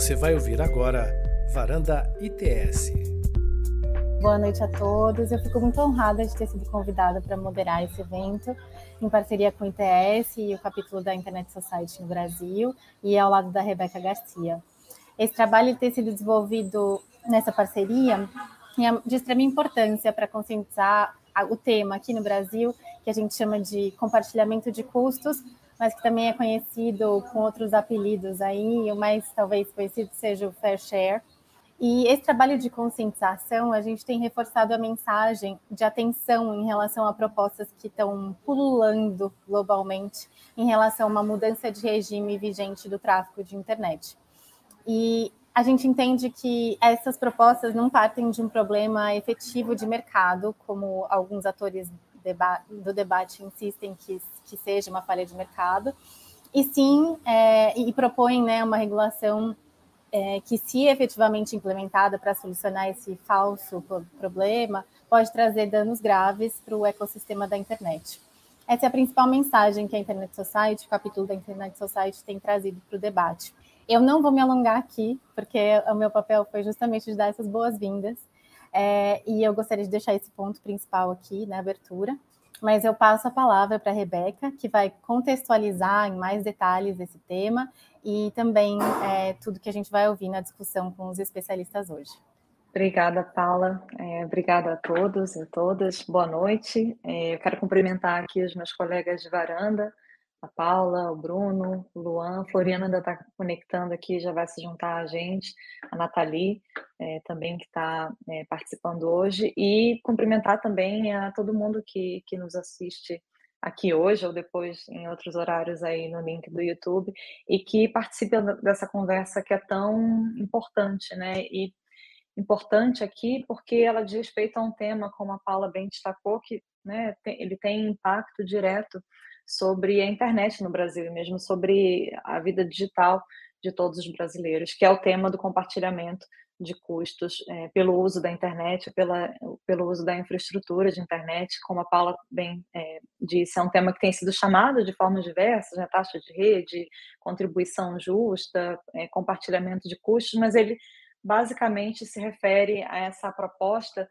Você vai ouvir agora Varanda ITS. Boa noite a todos. Eu fico muito honrada de ter sido convidada para moderar esse evento em parceria com o ITS e o capítulo da Internet Society no Brasil e ao lado da Rebeca Garcia. Esse trabalho tem sido desenvolvido nessa parceria é de extrema importância para conscientizar o tema aqui no Brasil, que a gente chama de compartilhamento de custos, mas que também é conhecido com outros apelidos aí, o mais talvez conhecido seja o Fair Share. E esse trabalho de conscientização, a gente tem reforçado a mensagem de atenção em relação a propostas que estão pululando globalmente em relação a uma mudança de regime vigente do tráfego de internet. E a gente entende que essas propostas não partem de um problema efetivo de mercado, como alguns atores do debate insistem que, que seja uma falha de mercado, e sim, é, e propõem né, uma regulação é, que, se efetivamente implementada para solucionar esse falso problema, pode trazer danos graves para o ecossistema da internet. Essa é a principal mensagem que a Internet Society, o capítulo da Internet Society, tem trazido para o debate. Eu não vou me alongar aqui, porque o meu papel foi justamente de dar essas boas-vindas, é, e eu gostaria de deixar esse ponto principal aqui na abertura mas eu passo a palavra para a Rebeca, que vai contextualizar em mais detalhes esse tema e também é, tudo que a gente vai ouvir na discussão com os especialistas hoje. Obrigada, Paula. É, obrigada a todos e todas. Boa noite. É, eu quero cumprimentar aqui os meus colegas de varanda, a Paula, o Bruno, o Luan, Floriana ainda está conectando aqui, já vai se juntar a gente, a Nathalie é, também que está é, participando hoje, e cumprimentar também a todo mundo que, que nos assiste aqui hoje ou depois em outros horários aí no link do YouTube e que participe dessa conversa que é tão importante, né? E importante aqui porque ela diz respeito a um tema, como a Paula bem destacou, que né, tem, ele tem impacto direto sobre a internet no Brasil e mesmo sobre a vida digital de todos os brasileiros, que é o tema do compartilhamento de custos é, pelo uso da internet, pela, pelo uso da infraestrutura de internet, como a Paula bem é, disse, é um tema que tem sido chamado de formas diversas, né, taxa de rede, contribuição justa, é, compartilhamento de custos, mas ele basicamente se refere a essa proposta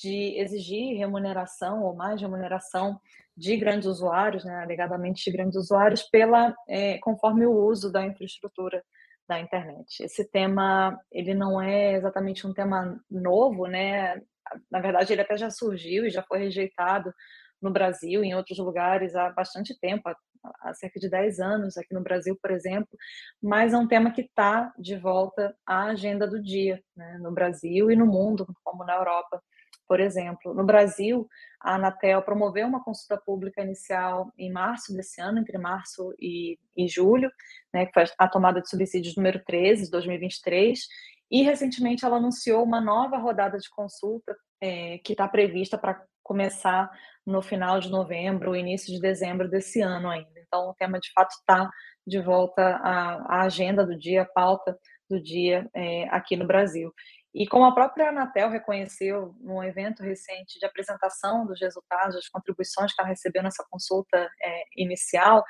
de exigir remuneração ou mais remuneração de grandes usuários, né, alegadamente de grandes usuários, pela é, conforme o uso da infraestrutura da internet. Esse tema ele não é exatamente um tema novo, né? Na verdade, ele até já surgiu e já foi rejeitado no Brasil, em outros lugares há bastante tempo, há, cerca de 10 anos aqui no Brasil, por exemplo, mas é um tema que está de volta à agenda do dia, né? no Brasil e no mundo, como na Europa por exemplo, no Brasil, a Anatel promoveu uma consulta pública inicial em março desse ano, entre março e, e julho, né, que foi a tomada de subsídios número 13 de 2023, e recentemente ela anunciou uma nova rodada de consulta é, que está prevista para começar no final de novembro, início de dezembro desse ano ainda. Então, o tema de fato está de volta à, à, agenda do dia, à pauta do dia é, aqui no Brasil. E como a própria Anatel reconheceu num evento recente de apresentação dos resultados, das contribuições que ela recebeu nessa consulta é, inicial,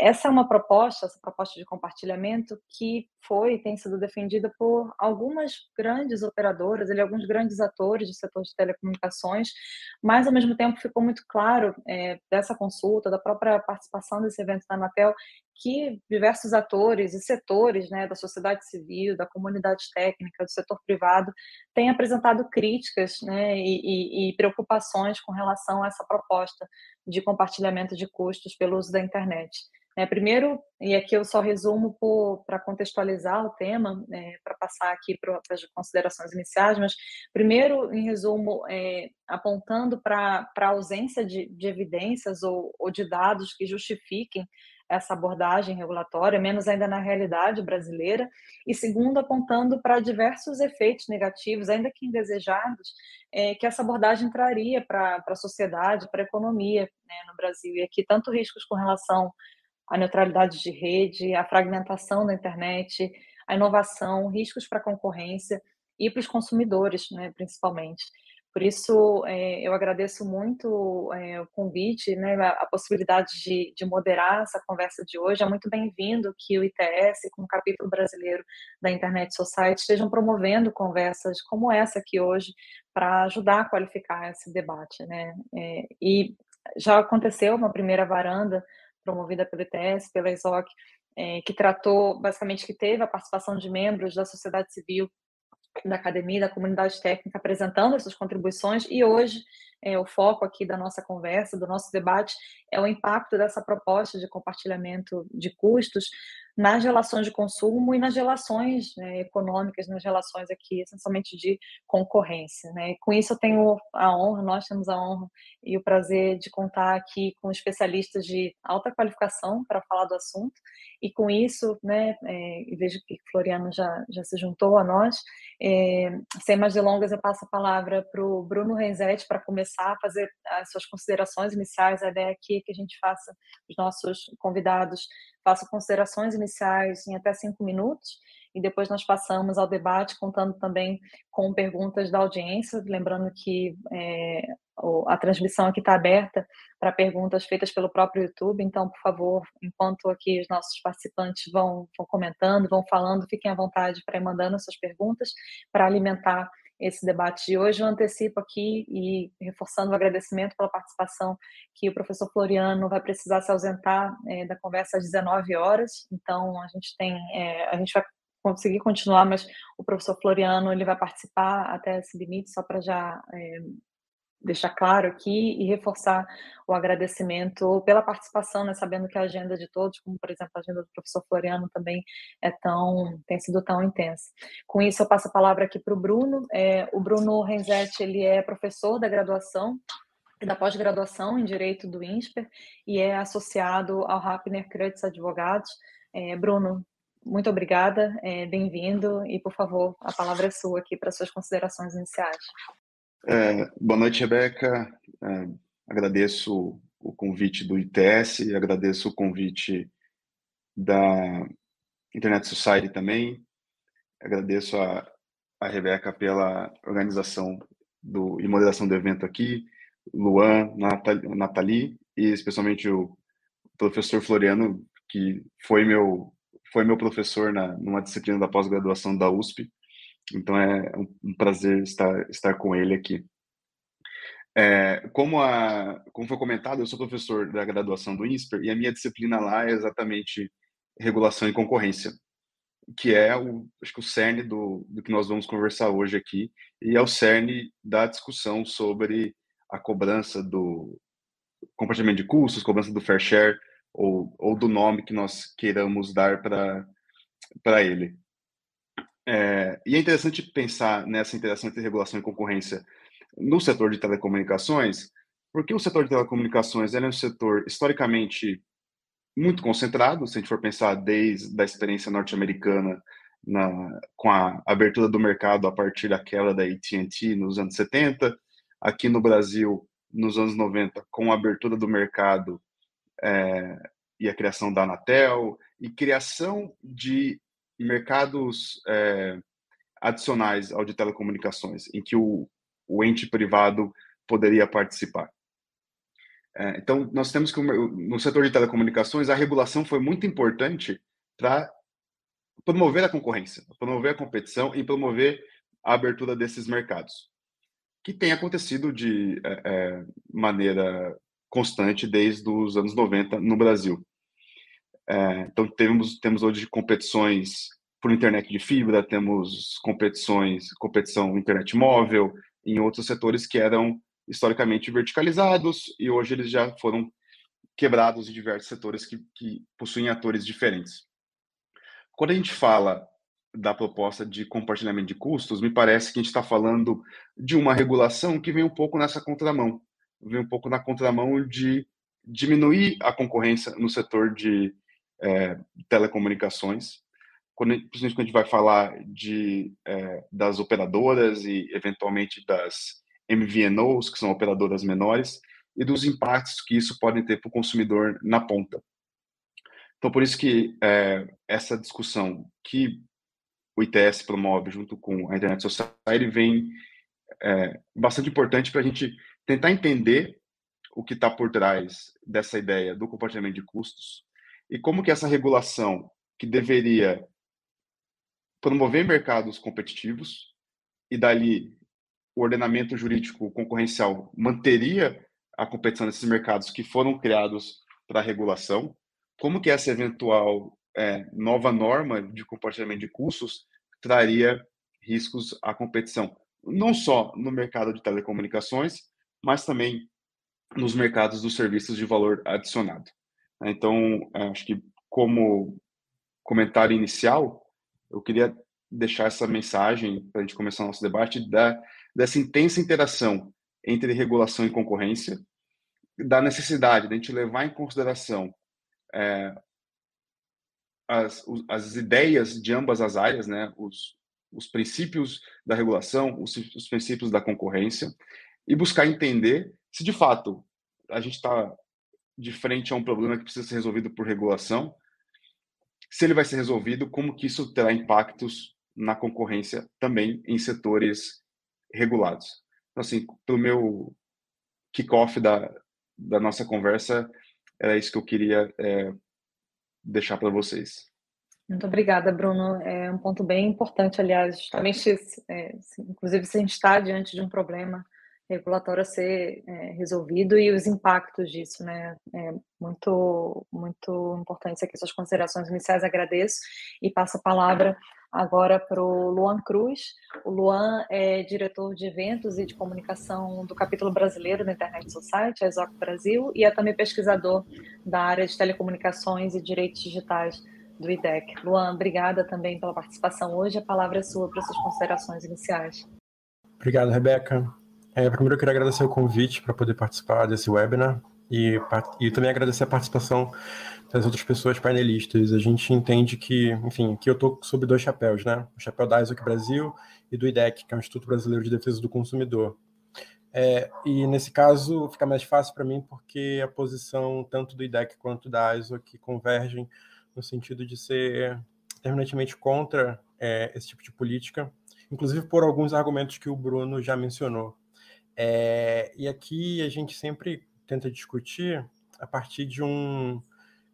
essa é uma proposta, essa proposta de compartilhamento que foi e tem sido defendida por algumas grandes operadoras, e alguns grandes atores do setor de telecomunicações, mas ao mesmo tempo ficou muito claro é, dessa consulta, da própria participação desse evento da Anatel, que diversos atores e setores né, da sociedade civil, da comunidade técnica, do setor privado, têm apresentado críticas né, e, e, e preocupações com relação a essa proposta de compartilhamento de custos pelo uso da internet. É, primeiro, e aqui eu só resumo para contextualizar o tema, é, para passar aqui para as considerações iniciais, mas primeiro, em resumo, é, apontando para a ausência de, de evidências ou, ou de dados que justifiquem essa abordagem regulatória, menos ainda na realidade brasileira, e segundo, apontando para diversos efeitos negativos, ainda que indesejados, é, que essa abordagem traria para a sociedade, para a economia né, no Brasil. E aqui, tanto riscos com relação a neutralidade de rede, a fragmentação da internet, a inovação, riscos para a concorrência e para os consumidores, né, principalmente. Por isso, é, eu agradeço muito é, o convite, né, a, a possibilidade de, de, moderar essa conversa de hoje. É muito bem-vindo que o ITS, com o capítulo brasileiro da Internet Society, estejam promovendo conversas como essa aqui hoje para ajudar a qualificar esse debate. Né? É, e já aconteceu uma primeira varanda promovida pelo ITS, pela ESOC, é, que tratou, basicamente, que teve a participação de membros da sociedade civil da academia, da comunidade técnica, apresentando essas contribuições, e hoje é, o foco aqui da nossa conversa, do nosso debate, é o impacto dessa proposta de compartilhamento de custos nas relações de consumo e nas relações né, econômicas, nas relações aqui, essencialmente de concorrência. Né? E com isso eu tenho a honra, nós temos a honra e o prazer de contar aqui com especialistas de alta qualificação para falar do assunto, e com isso, né, é, vejo que Floriano já, já se juntou a nós, é, sem mais delongas eu passo a palavra para o Bruno Renzetti para começar a fazer as suas considerações iniciais, a ideia aqui é que a gente faça, os nossos convidados façam considerações iniciais em até cinco minutos, e depois nós passamos ao debate, contando também com perguntas da audiência, lembrando que é, a transmissão aqui está aberta para perguntas feitas pelo próprio YouTube, então, por favor, enquanto aqui os nossos participantes vão, vão comentando, vão falando, fiquem à vontade para ir mandando suas perguntas, para alimentar esse debate de hoje. Eu antecipo aqui e reforçando o agradecimento pela participação que o professor Floriano vai precisar se ausentar é, da conversa às 19 horas, então a gente tem, é, a gente vai conseguir continuar, mas o professor Floriano ele vai participar até esse limite, só para já é, deixar claro aqui e reforçar o agradecimento pela participação, né, sabendo que a agenda de todos, como por exemplo a agenda do professor Floriano também é tão tem sido tão intensa. Com isso eu passo a palavra aqui para o Bruno. É, o Bruno Renzetti ele é professor da graduação da pós-graduação em Direito do INSPER e é associado ao Rapner Kreutz Advogados. É, Bruno, muito obrigada, é, bem-vindo e, por favor, a palavra é sua aqui para suas considerações iniciais. É, boa noite, Rebeca. É, agradeço o convite do ITS, agradeço o convite da Internet Society também. Agradeço a, a Rebeca pela organização do, e moderação do evento aqui, Luan, Nathalie, e especialmente o professor Floriano, que foi meu foi meu professor na numa disciplina da pós-graduação da USP. Então é um prazer estar estar com ele aqui. É, como, a, como foi comentado, eu sou professor da graduação do INSPER e a minha disciplina lá é exatamente regulação e concorrência, que é o, acho que o cerne do, do que nós vamos conversar hoje aqui e é o cerne da discussão sobre a cobrança do compartilhamento de custos, cobrança do fair share ou, ou do nome que nós queiramos dar para ele. É, e é interessante pensar nessa interação entre regulação e concorrência no setor de telecomunicações, porque o setor de telecomunicações é um setor historicamente muito concentrado, se a gente for pensar desde a experiência norte-americana com a abertura do mercado a partir da queda da AT&T nos anos 70, aqui no Brasil nos anos 90 com a abertura do mercado é, e a criação da Anatel e criação de mercados é, adicionais ao de telecomunicações, em que o, o ente privado poderia participar. É, então, nós temos que, no setor de telecomunicações, a regulação foi muito importante para promover a concorrência, promover a competição e promover a abertura desses mercados, que tem acontecido de é, é maneira constante desde os anos 90 no Brasil. É, então, temos, temos hoje competições por internet de fibra, temos competições, competição internet móvel, em outros setores que eram historicamente verticalizados e hoje eles já foram quebrados em diversos setores que, que possuem atores diferentes. Quando a gente fala da proposta de compartilhamento de custos, me parece que a gente está falando de uma regulação que vem um pouco nessa contramão, vem um pouco na contramão de diminuir a concorrência no setor de é, telecomunicações, quando, principalmente quando a gente vai falar de, é, das operadoras e, eventualmente, das MVNOs, que são operadoras menores, e dos impactos que isso pode ter para o consumidor na ponta. Então, por isso que é, essa discussão que o ITS promove junto com a Internet Society vem é, bastante importante para a gente tentar entender o que está por trás dessa ideia do compartilhamento de custos e como que essa regulação que deveria promover mercados competitivos e dali o ordenamento jurídico concorrencial manteria a competição nesses mercados que foram criados para regulação, como que essa eventual é, nova norma de compartilhamento de custos traria riscos à competição, não só no mercado de telecomunicações, mas também nos mercados dos serviços de valor adicionado. Então, acho que como comentário inicial, eu queria deixar essa mensagem para a gente começar o nosso debate da, dessa intensa interação entre regulação e concorrência, da necessidade de a gente levar em consideração é, as, as ideias de ambas as áreas, né, os, os princípios da regulação, os, os princípios da concorrência, e buscar entender se de fato a gente está de frente a um problema que precisa ser resolvido por regulação, se ele vai ser resolvido, como que isso terá impactos na concorrência também em setores regulados. Então, assim, pelo meu kickoff da, da nossa conversa, era isso que eu queria é, deixar para vocês. Muito obrigada, Bruno. É um ponto bem importante, aliás, justamente, é, inclusive, se a gente está diante de um problema regulatório a ser é, resolvido e os impactos disso, né? É muito, muito importantes aqui suas considerações iniciais, agradeço e passo a palavra agora para o Luan Cruz. O Luan é diretor de eventos e de comunicação do capítulo brasileiro da Internet Society, a ESOC Brasil, e é também pesquisador da área de telecomunicações e direitos digitais do IDEC. Luan, obrigada também pela participação hoje. A palavra é sua para suas considerações iniciais. Obrigado, Rebeca. É, primeiro eu queria agradecer o convite para poder participar desse webinar e, e também agradecer a participação das outras pessoas painelistas. A gente entende que, enfim, que eu estou sob dois chapéus, né? O chapéu da ISOC Brasil e do IDEC, que é o Instituto Brasileiro de Defesa do Consumidor. É, e nesse caso fica mais fácil para mim porque a posição tanto do IDEC quanto da ISOC convergem no sentido de ser terminantemente contra é, esse tipo de política, inclusive por alguns argumentos que o Bruno já mencionou. É, e aqui a gente sempre tenta discutir a partir de um,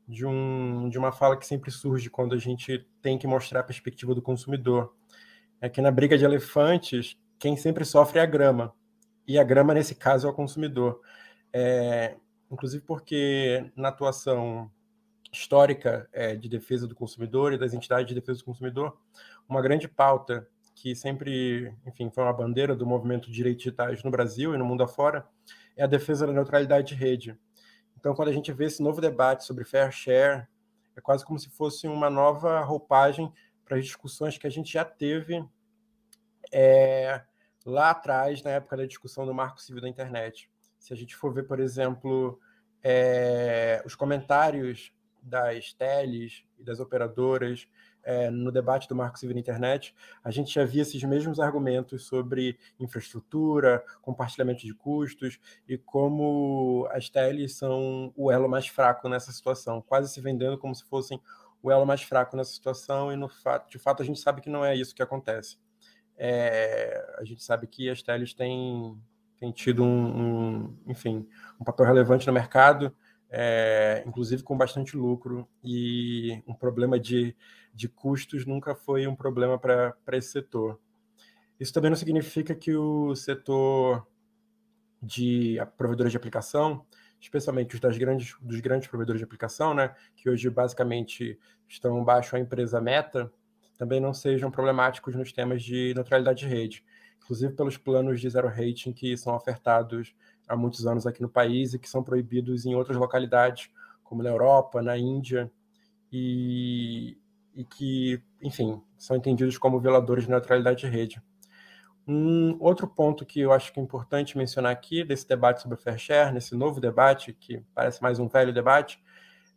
de, um, de uma fala que sempre surge quando a gente tem que mostrar a perspectiva do consumidor. É que na briga de elefantes, quem sempre sofre é a grama. E a grama, nesse caso, é o consumidor. É, inclusive porque na atuação histórica é, de defesa do consumidor e das entidades de defesa do consumidor, uma grande pauta que sempre, enfim, foi uma bandeira do movimento de direitos digitais no Brasil e no mundo afora, é a defesa da neutralidade de rede. Então, quando a gente vê esse novo debate sobre fair share, é quase como se fosse uma nova roupagem para as discussões que a gente já teve é, lá atrás, na época da discussão do Marco Civil da Internet. Se a gente for ver, por exemplo, é, os comentários das teles e das operadoras é, no debate do Marco Civil da Internet, a gente já via esses mesmos argumentos sobre infraestrutura, compartilhamento de custos e como as teles são o elo mais fraco nessa situação, quase se vendendo como se fossem o elo mais fraco nessa situação e no fato, de fato a gente sabe que não é isso que acontece. É, a gente sabe que as teles têm, têm tido um, um, enfim, um papel relevante no mercado, é, inclusive com bastante lucro, e um problema de, de custos nunca foi um problema para esse setor. Isso também não significa que o setor de provedores de aplicação, especialmente os das grandes, dos grandes provedores de aplicação, né, que hoje basicamente estão baixo a empresa Meta, também não sejam problemáticos nos temas de neutralidade de rede, inclusive pelos planos de zero rating que são ofertados há muitos anos aqui no país e que são proibidos em outras localidades, como na Europa, na Índia, e, e que, enfim, são entendidos como violadores de neutralidade de rede. Um outro ponto que eu acho que é importante mencionar aqui, desse debate sobre o fair share, nesse novo debate, que parece mais um velho debate,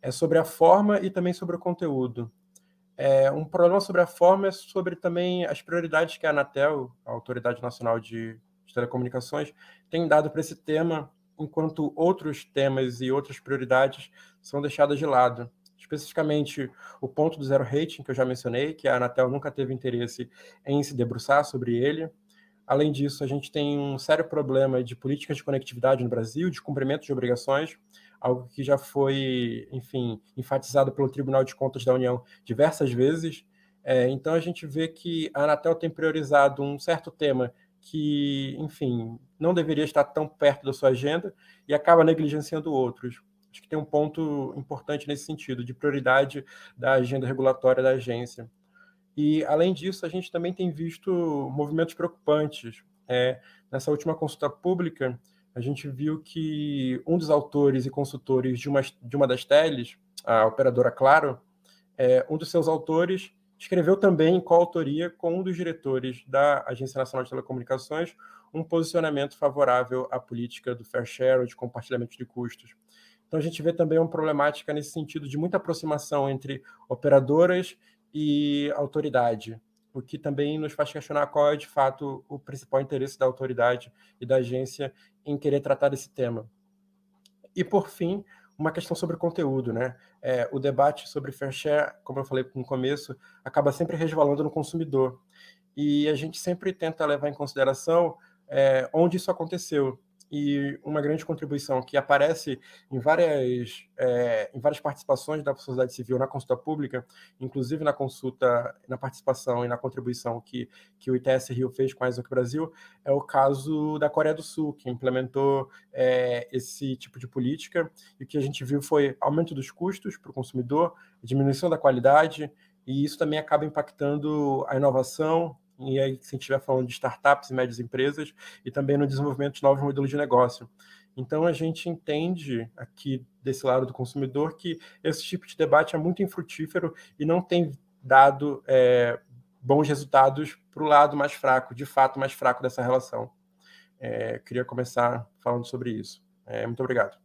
é sobre a forma e também sobre o conteúdo. É, um problema sobre a forma é sobre também as prioridades que a Anatel, a Autoridade Nacional de, de Telecomunicações, tem dado para esse tema, enquanto outros temas e outras prioridades são deixadas de lado. Especificamente o ponto do zero rating, que eu já mencionei, que a Anatel nunca teve interesse em se debruçar sobre ele. Além disso, a gente tem um sério problema de políticas de conectividade no Brasil, de cumprimento de obrigações, algo que já foi, enfim, enfatizado pelo Tribunal de Contas da União diversas vezes. É, então, a gente vê que a Anatel tem priorizado um certo tema que, enfim, não deveria estar tão perto da sua agenda e acaba negligenciando outros. Acho que tem um ponto importante nesse sentido, de prioridade da agenda regulatória da agência. E, além disso, a gente também tem visto movimentos preocupantes. É, nessa última consulta pública, a gente viu que um dos autores e consultores de uma, de uma das teles, a operadora Claro, é, um dos seus autores escreveu também em coautoria com um dos diretores da Agência Nacional de Telecomunicações um posicionamento favorável à política do fair share, de compartilhamento de custos. Então a gente vê também uma problemática nesse sentido de muita aproximação entre operadoras e autoridade, o que também nos faz questionar qual é de fato o principal interesse da autoridade e da agência em querer tratar desse tema. E por fim, uma questão sobre conteúdo, né? É, o debate sobre fair share, como eu falei no começo, acaba sempre resvalando no consumidor. E a gente sempre tenta levar em consideração é, onde isso aconteceu e uma grande contribuição que aparece em várias, é, em várias participações da sociedade civil na consulta pública, inclusive na consulta, na participação e na contribuição que, que o ITS Rio fez com a Exoc Brasil, é o caso da Coreia do Sul, que implementou é, esse tipo de política, e o que a gente viu foi aumento dos custos para o consumidor, diminuição da qualidade, e isso também acaba impactando a inovação e aí se a gente estiver falando de startups e médias empresas, e também no desenvolvimento de novos modelos de negócio. Então, a gente entende aqui desse lado do consumidor que esse tipo de debate é muito infrutífero e não tem dado é, bons resultados para o lado mais fraco, de fato mais fraco dessa relação. É, queria começar falando sobre isso. É, muito obrigado.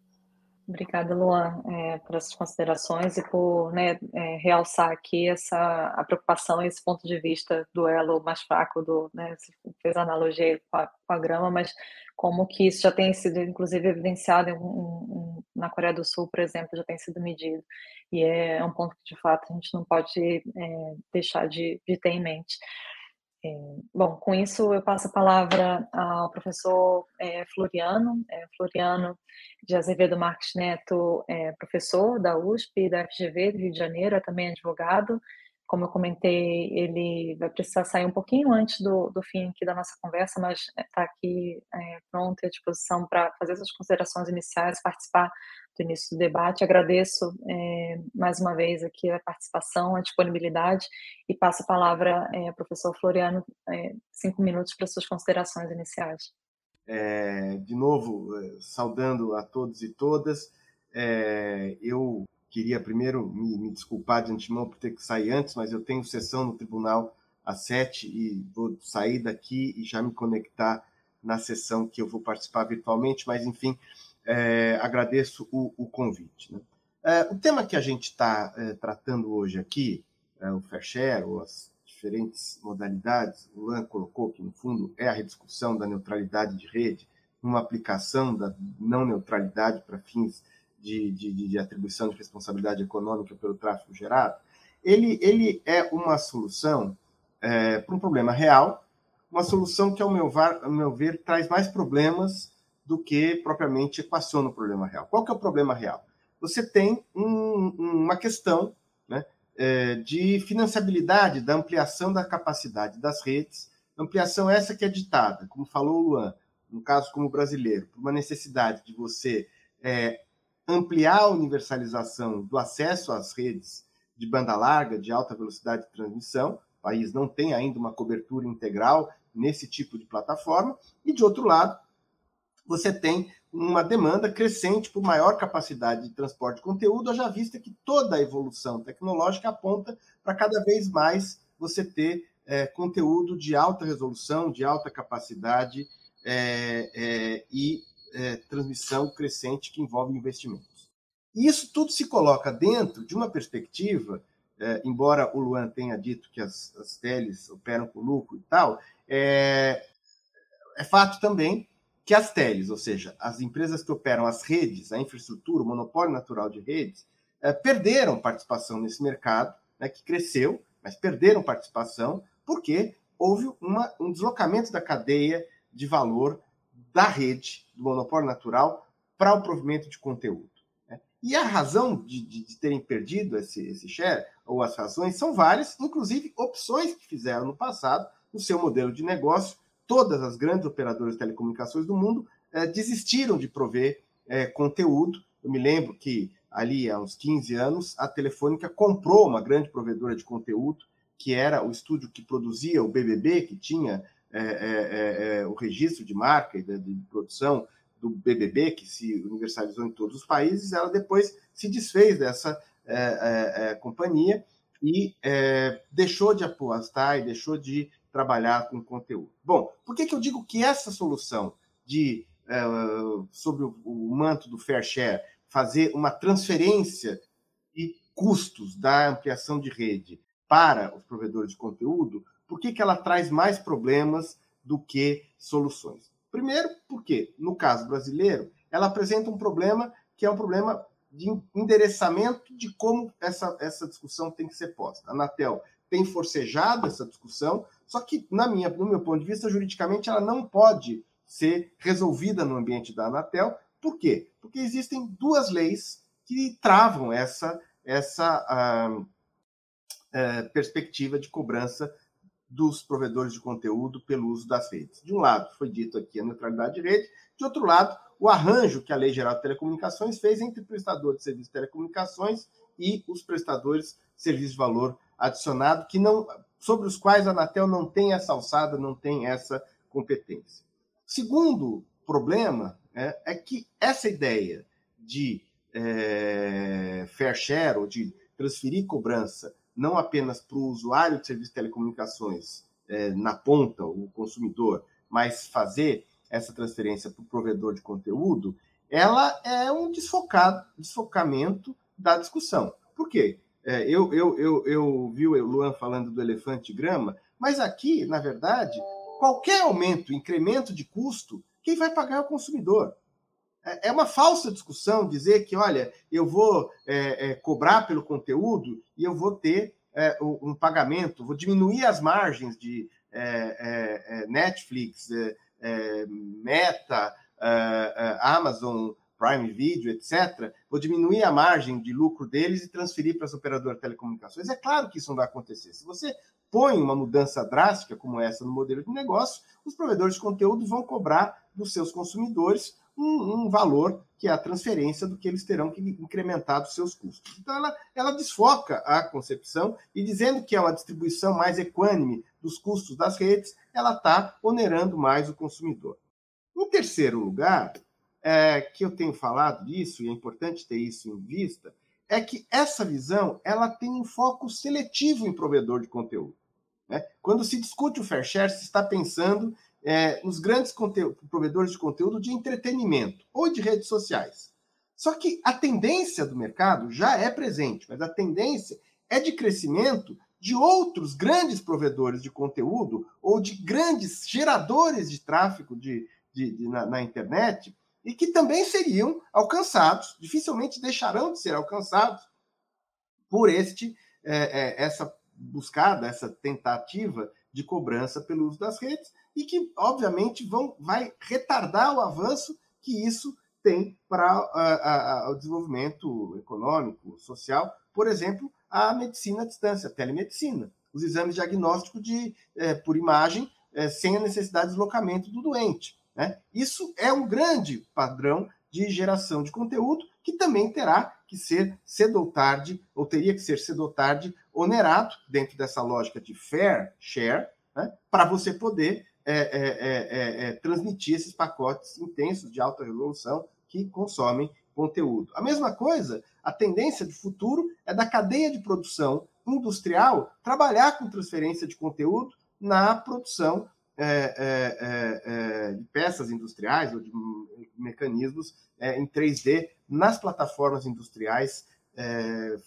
Obrigada, Luan, é, por essas considerações e por né, é, realçar aqui essa a preocupação esse ponto de vista do elo mais fraco do, né, você fez analogia com a, com a, grama, mas como que isso já tem sido, inclusive, evidenciado em, na Coreia do Sul, por exemplo, já tem sido medido. E é, um ponto que, de fato, a gente não pode é, deixar de, de ter em mente. É, bom, com isso eu passo a palavra ao professor é, Floriano. É, Floriano de Azevedo Marques Neto é professor da USP, da FGV do Rio de Janeiro, é também advogado. Como eu comentei, ele vai precisar sair um pouquinho antes do, do fim aqui da nossa conversa, mas está aqui é, pronto e à disposição para fazer essas considerações iniciais, participar do início do debate. Agradeço é, mais uma vez aqui a participação, a disponibilidade e passo a palavra é, ao professor Floriano, é, cinco minutos para suas considerações iniciais. É, de novo, saudando a todos e todas, eu queria primeiro me, me, desculpar de antemão por ter que sair antes, mas eu tenho sessão no tribunal às sete e vou sair daqui e já me conectar na sessão que eu vou participar virtualmente, mas enfim, é, agradeço o, o convite. Né? É, o tema que a gente está é, tratando hoje aqui, é, o fair share, ou as diferentes modalidades, o Luan colocou que, no fundo, é a rediscussão da neutralidade de rede, uma aplicação da não neutralidade para fins de, de, de, atribuição de responsabilidade econômica pelo tráfego gerado, ele, ele é uma solução é, para um problema real, uma solução que, ao meu, ao meu ver, traz mais problemas do que propriamente equaciona o problema real. Qual que é o problema real? Você tem um, uma questão né, é, de financiabilidade da ampliação da capacidade das redes, ampliação essa que é ditada, como falou o Luan, no caso como brasileiro, por uma necessidade de você é, ampliar a universalização do acesso às redes de banda larga, de alta velocidade de transmissão, o país não tem ainda uma cobertura integral nesse tipo de plataforma, e de outro lado, você tem uma demanda crescente por maior capacidade de transporte de conteúdo, já vista que toda a evolução tecnológica aponta para cada vez mais você ter é, conteúdo de alta resolução, de alta capacidade é, é, e é, transmissão crescente que envolve investimentos. E isso tudo se coloca dentro de uma perspectiva, é, embora o Luan tenha dito que as, as teles operam com lucro e tal, é, é fato também que as teles, ou seja, as empresas que operam as redes, a infraestrutura, o monopólio natural de redes, é, perderam participação nesse mercado, né, que cresceu, mas perderam participação, porque houve uma, um deslocamento da cadeia de valor da rede, do monopólio natural, para o provimento de conteúdo. Né? E a razão de, de, de, terem perdido esse, esse share, ou as razões, são várias, inclusive opções que fizeram no passado, no seu modelo de negócio. Todas as grandes operadoras de telecomunicações do mundo eh, desistiram de prover eh, conteúdo. Eu me lembro que ali há uns 15 anos, a Telefônica comprou uma grande provedora de conteúdo, que era o estúdio que produzia o BBB, que tinha é, é, é, o registro de marca e de, de, produção do BBB, que se universalizou em todos os países, ela depois se desfez dessa é, é, é, companhia e deixou de apostar e deixou de trabalhar com conteúdo. Bom, por que, que eu digo que essa solução de sobre o, o manto do fair share fazer uma transferência de custos da ampliação de rede para os provedores de conteúdo, por que, que ela traz mais problemas do que soluções? Primeiro, porque, no caso brasileiro, ela apresenta um problema que é um problema de endereçamento de como essa, essa discussão tem que ser posta. A Anatel tem forcejado essa discussão, só que, na minha, no meu ponto de vista, juridicamente, ela não pode ser resolvida no ambiente da Anatel. Por quê? Porque existem duas leis que travam essa, essa uh, uh, perspectiva de cobrança dos provedores de conteúdo pelo uso das redes. De um lado, foi dito aqui a neutralidade de rede, de outro lado, o arranjo que a Lei Geral de Telecomunicações fez entre o prestador de serviço de telecomunicações e os prestadores de serviço de valor adicionado, que não, sobre os quais a Anatel não tem essa alçada, não tem essa competência. Segundo problema é, é que essa ideia de é, fair share, ou de transferir cobrança não apenas para o usuário de serviço de telecomunicações é, na ponta, o consumidor, mas fazer essa transferência para o provedor de conteúdo, ela é um desfocado, desfocamento da discussão. Por quê? É, eu, eu, eu, eu vi o Luan falando do elefante grama, mas aqui, na verdade, qualquer aumento, incremento de custo, quem vai pagar é o consumidor. É, é uma falsa discussão dizer que, olha, eu vou é, é, cobrar pelo conteúdo e eu vou ter é, um pagamento, vou diminuir as margens de é, é, Netflix, Meta, Amazon Prime Video, etc., vou diminuir a margem de lucro deles e transferir para as operadoras de telecomunicações. É claro que isso não vai acontecer. Se você põe uma mudança drástica como essa no modelo de negócio, os provedores de conteúdo vão cobrar dos seus consumidores um, um, valor que é a transferência do que eles terão que incrementar dos seus custos. Então, ela, ela desfoca a concepção e dizendo que é uma distribuição mais equânime dos custos das redes, ela está onerando mais o consumidor. Em terceiro lugar, é, que eu tenho falado disso, e é importante ter isso em vista, é que essa visão ela tem um foco seletivo em provedor de conteúdo. Né? Quando se discute o fair share, se está pensando é, nos grandes provedores de conteúdo de entretenimento ou de redes sociais. Só que a tendência do mercado já é presente, mas a tendência é de crescimento de outros grandes provedores de conteúdo ou de grandes geradores de tráfego de, de, de na, na internet e que também seriam alcançados, dificilmente deixarão de ser alcançados por este é, é, essa buscada, essa tentativa de cobrança pelo uso das redes, e que, obviamente, vão, vai retardar o avanço que isso tem para o desenvolvimento econômico, social, por exemplo, a medicina à distância, a telemedicina, os exames diagnósticos de, é, por imagem é, sem a necessidade de deslocamento do doente. Né? Isso é um grande padrão de geração de conteúdo que também terá que ser cedo ou tarde, ou teria que ser cedo ou tarde, onerado dentro dessa lógica de fair share, né? para você poder é é, é, é, transmitir esses pacotes intensos de alta resolução que consomem conteúdo. A mesma coisa, a tendência de futuro é da cadeia de produção industrial trabalhar com transferência de conteúdo na produção é, de peças industriais ou de mecanismos em 3D nas plataformas industriais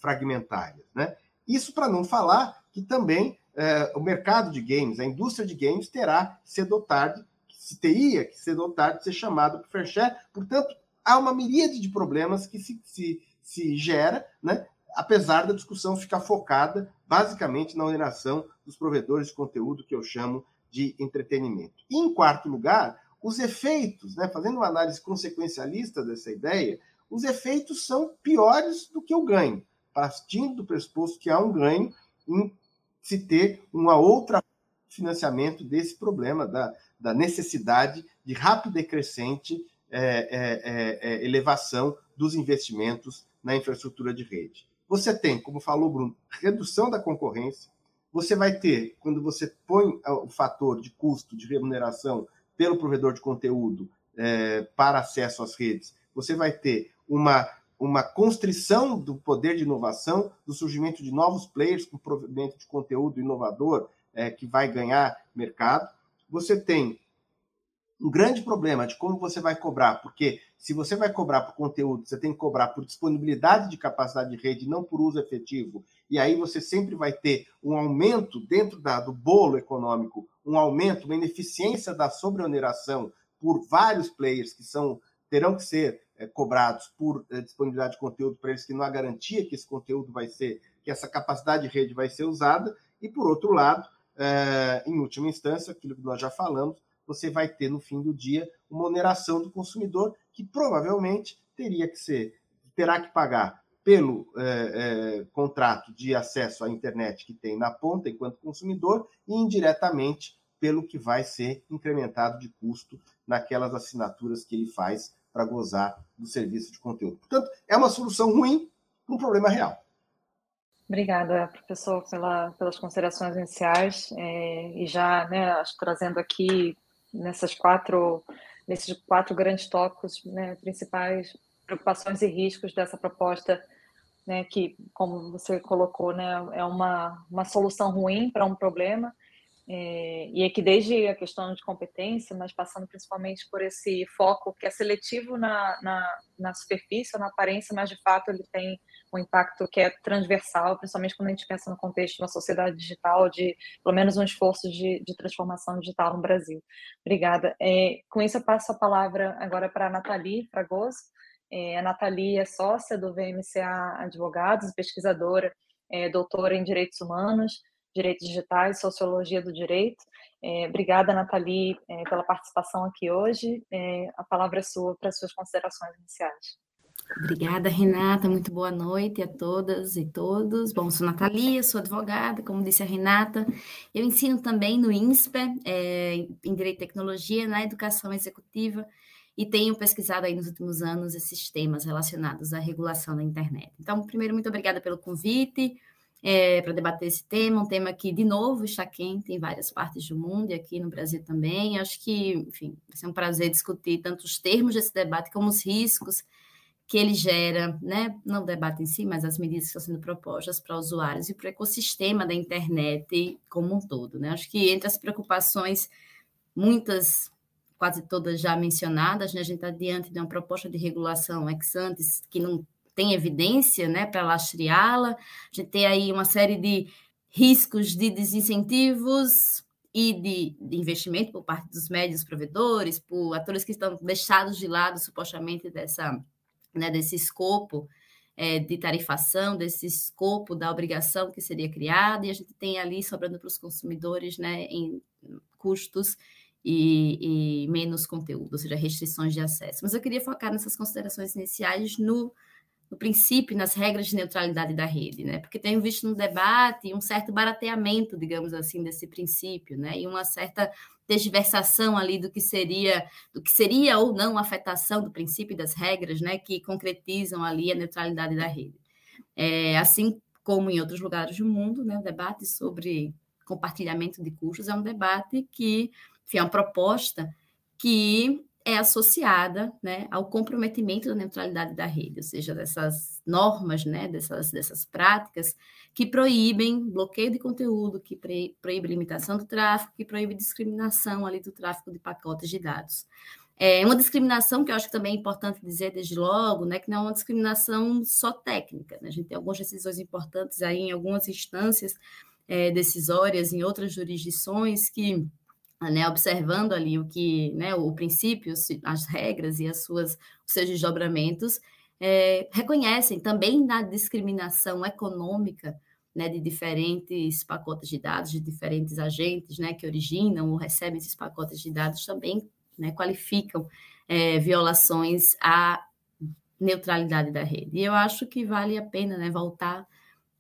fragmentárias. Né? Isso para não falar que também é, o mercado de games, a indústria de games terá cedo ou tarde, se teria que cedo ou tarde ser chamado para fair. Portanto, há uma miríade de problemas que se, se, se gera, né? apesar da discussão ficar focada basicamente na oneração dos provedores de conteúdo que eu chamo de entretenimento. E, em quarto lugar, os efeitos, né? fazendo uma análise consequencialista dessa ideia, os efeitos são piores do que o ganho, partindo do pressuposto que há um ganho em se ter uma outra financiamento desse problema da, da necessidade de rápida e crescente é, é, é, é, elevação dos investimentos na infraestrutura de rede. Você tem, como falou Bruno, redução da concorrência. Você vai ter, quando você põe o fator de custo de remuneração pelo provedor de conteúdo é, para acesso às redes, você vai ter uma, uma constrição do poder de inovação, do surgimento de novos players com provimento de conteúdo inovador é, que vai ganhar mercado. Você tem um grande problema de como você vai cobrar, porque se você vai cobrar por conteúdo, você tem que cobrar por disponibilidade de capacidade de rede, não por uso efetivo. E aí você sempre vai ter um aumento dentro da, do bolo econômico, um aumento, uma ineficiência da sobreoneração por vários players que são terão que ser é, cobrados por é, disponibilidade de conteúdo para eles que não há garantia que esse conteúdo vai ser, que essa capacidade de rede vai ser usada. E por outro lado, é, em última instância, aquilo que nós já falamos, você vai ter no fim do dia uma oneração do consumidor que provavelmente teria que ser, terá que pagar pelo é, é, contrato de acesso à internet que tem na ponta enquanto consumidor e indiretamente pelo que vai ser incrementado de custo naquelas assinaturas que ele faz para gozar do serviço de conteúdo. Portanto, é uma solução ruim para um problema real. Obrigada, professor, pela, pelas considerações iniciais é, e já né, trazendo aqui nessas quatro, nesses quatro grandes tópicos né, principais, preocupações e riscos dessa proposta, né, que, como você colocou, né, é uma, uma solução ruim para um problema, é, e é que desde a questão de competência, mas passando principalmente por esse foco que é seletivo na, na, na superfície, na aparência, mas de fato ele tem um impacto que é transversal, principalmente quando a gente pensa no contexto de uma sociedade digital, de pelo menos um esforço de, de transformação digital no Brasil. Obrigada. É, com isso, eu passo a palavra agora para a Nathalie Fragoso. É, a Nathalie é sócia do VMCA Advogados, pesquisadora, é, doutora em Direitos Humanos, Direitos Digitais, Sociologia do Direito. É, obrigada, Nathalie, é, pela participação aqui hoje. É, a palavra é sua para as suas considerações iniciais. Obrigada, Renata. Muito boa noite a todas e todos. Bom, sou Natalia, sou advogada, como disse a Renata. Eu ensino também no INSPE, é, em Direito e Tecnologia, na Educação Executiva, e tenho pesquisado aí nos últimos anos esses temas relacionados à regulação da internet. Então, primeiro, muito obrigada pelo convite é, para debater esse tema, um tema que, de novo, está quente em várias partes do mundo e aqui no Brasil também. Acho que, enfim, vai ser um prazer discutir tanto os termos desse debate como os riscos que ele gera, né, não o debate em si, mas as medidas que estão sendo propostas para usuários e para o ecossistema da internet como um todo. Né? Acho que entre as preocupações, muitas, quase todas já mencionadas, né, a gente está diante de uma proposta de regulação ex ante que não tem evidência né, para lastreá-la, a gente tem aí uma série de riscos de desincentivos e de, de, investimento por parte dos médios provedores, por atores que estão deixados de lado supostamente dessa né, desse escopo é, de tarifação, desse escopo da obrigação que seria criada, e a gente tem ali sobrando para os consumidores né, em custos e, e, menos conteúdo, ou seja, restrições de acesso. Mas eu queria focar nessas considerações iniciais no no princípio, nas regras de neutralidade da rede, né? Porque tenho visto no debate um certo barateamento, digamos assim, desse princípio, né? E uma certa desversação ali do que seria, do que seria ou não afetação do princípio das regras, né? Que concretizam ali a neutralidade da rede. É, assim como em outros lugares do mundo, né? O debate sobre compartilhamento de custos é um debate que, enfim, é uma proposta que é associada né, ao comprometimento da neutralidade da rede, ou seja, dessas normas, né, dessas, dessas práticas que proíbem bloqueio de conteúdo, que proíbe limitação do tráfego, que proíbe discriminação ali do tráfego de pacotes de dados. É uma discriminação que eu acho que também é importante dizer desde logo, né, que não é uma discriminação só técnica. Né? A gente tem algumas decisões importantes aí em algumas instâncias é, decisórias, em outras jurisdições que né, observando ali o que, né, o princípio, as regras e as suas, os seus desdobramentos, é, reconhecem também na discriminação econômica né, de diferentes pacotes de dados, de diferentes agentes né, que originam ou recebem esses pacotes de dados também né, qualificam é, violações à neutralidade da rede. E eu acho que vale a pena né, voltar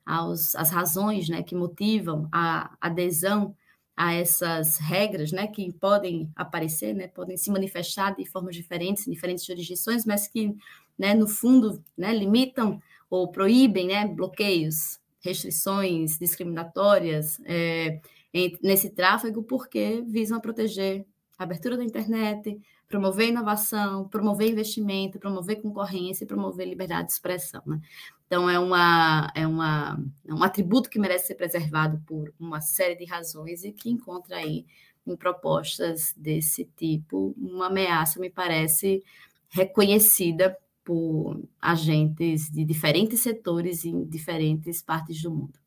aos, às razões né, que motivam a adesão a essas regras, né, que podem aparecer, né, podem se manifestar de formas diferentes em diferentes jurisdições, mas que, né, no fundo, né, limitam ou proíbem, né, bloqueios, restrições discriminatórias é, nesse tráfego, porque visam proteger a abertura da internet, promover inovação, promover investimento, promover concorrência e promover liberdade de expressão. Né? Então, é, uma, é, uma, é um atributo que merece ser preservado por uma série de razões e que encontra aí em propostas desse tipo uma ameaça, me parece, reconhecida por agentes de diferentes setores em diferentes partes do mundo.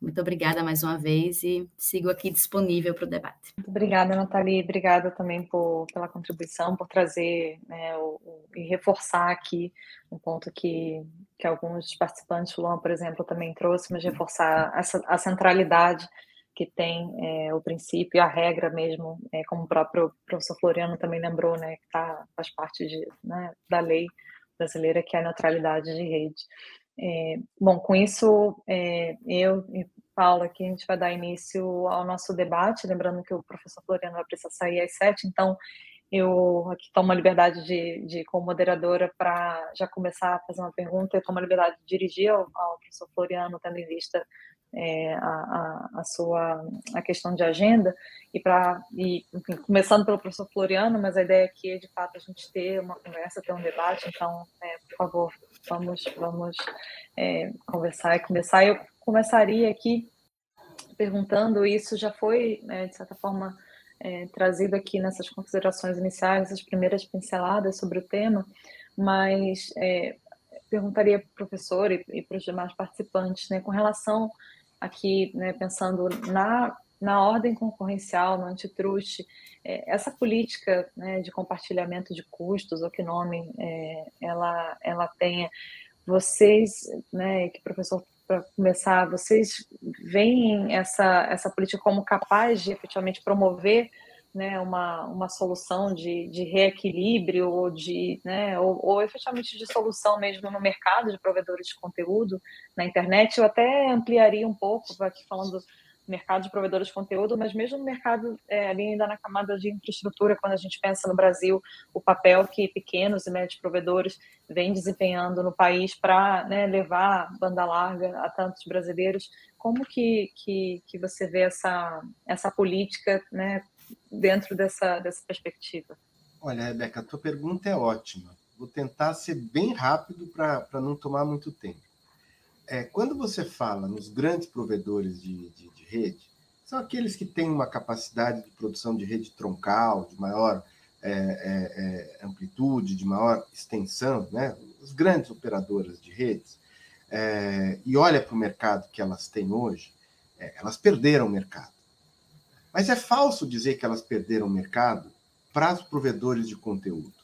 Muito obrigada mais uma vez e sigo aqui disponível para o debate. Muito obrigada, Nathalie. Obrigada também por, pela contribuição, por trazer né, o, o, e reforçar aqui um ponto que, que alguns participantes, o Luan, por exemplo, também trouxe, mas reforçar essa, a centralidade que tem é, o princípio e a regra mesmo, é, como o próprio professor Floriano também lembrou, né, que tá, faz parte de, né, da lei brasileira, que é a neutralidade de rede. É, bom, com isso, é, eu e Paula aqui, a gente vai dar início ao nosso debate, lembrando que o professor Floriano vai precisar sair às sete, então eu aqui tomo a liberdade de, de como moderadora, para já começar a fazer uma pergunta, eu tomo a liberdade de dirigir ao, ao professor Floriano, tendo em vista é, a, a, a, sua a questão de agenda. E para começando pelo professor Floriano, mas a ideia aqui é de fato a gente ter uma conversa, ter um debate. Então, é, por favor, vamos vamos é, conversar e começar. Eu começaria aqui perguntando isso já foi né, de certa forma é, trazido aqui nessas considerações iniciais, essas primeiras pinceladas sobre o tema, mas é, perguntaria para o professor e, e para os demais participantes, né, com relação aqui, né, pensando na, na ordem concorrencial, no antitruste, é, essa política né, de compartilhamento de custos, ou que nome é, ela, ela tenha, vocês, né, que professor, para começar, vocês veem essa, essa política como capaz de efetivamente promover né, uma, uma solução de, de reequilíbrio ou de, né, ou, ou, efetivamente de solução mesmo no mercado de provedores de conteúdo na internet. Eu até ampliaria um pouco, aqui falando do mercado de provedores de conteúdo, mas mesmo no mercado é, ali ainda na camada de infraestrutura, quando a gente pensa no Brasil, o papel que pequenos e médios provedores vêm desempenhando no país para né, levar banda larga a tantos brasileiros, como que, que, que você vê essa, essa política né, dentro dessa, dessa perspectiva. Olha, Rebeca, a tua pergunta é ótima. Vou tentar ser bem rápido para não tomar muito tempo. É, quando você fala nos grandes provedores de, de, de, rede, são aqueles que têm uma capacidade de produção de rede troncal, de maior é, é, é amplitude, de maior extensão, né? As grandes operadoras de redes, é, e olha para o mercado que elas têm hoje, é, elas perderam o mercado. Mas é falso dizer que elas perderam o mercado para os provedores de conteúdo.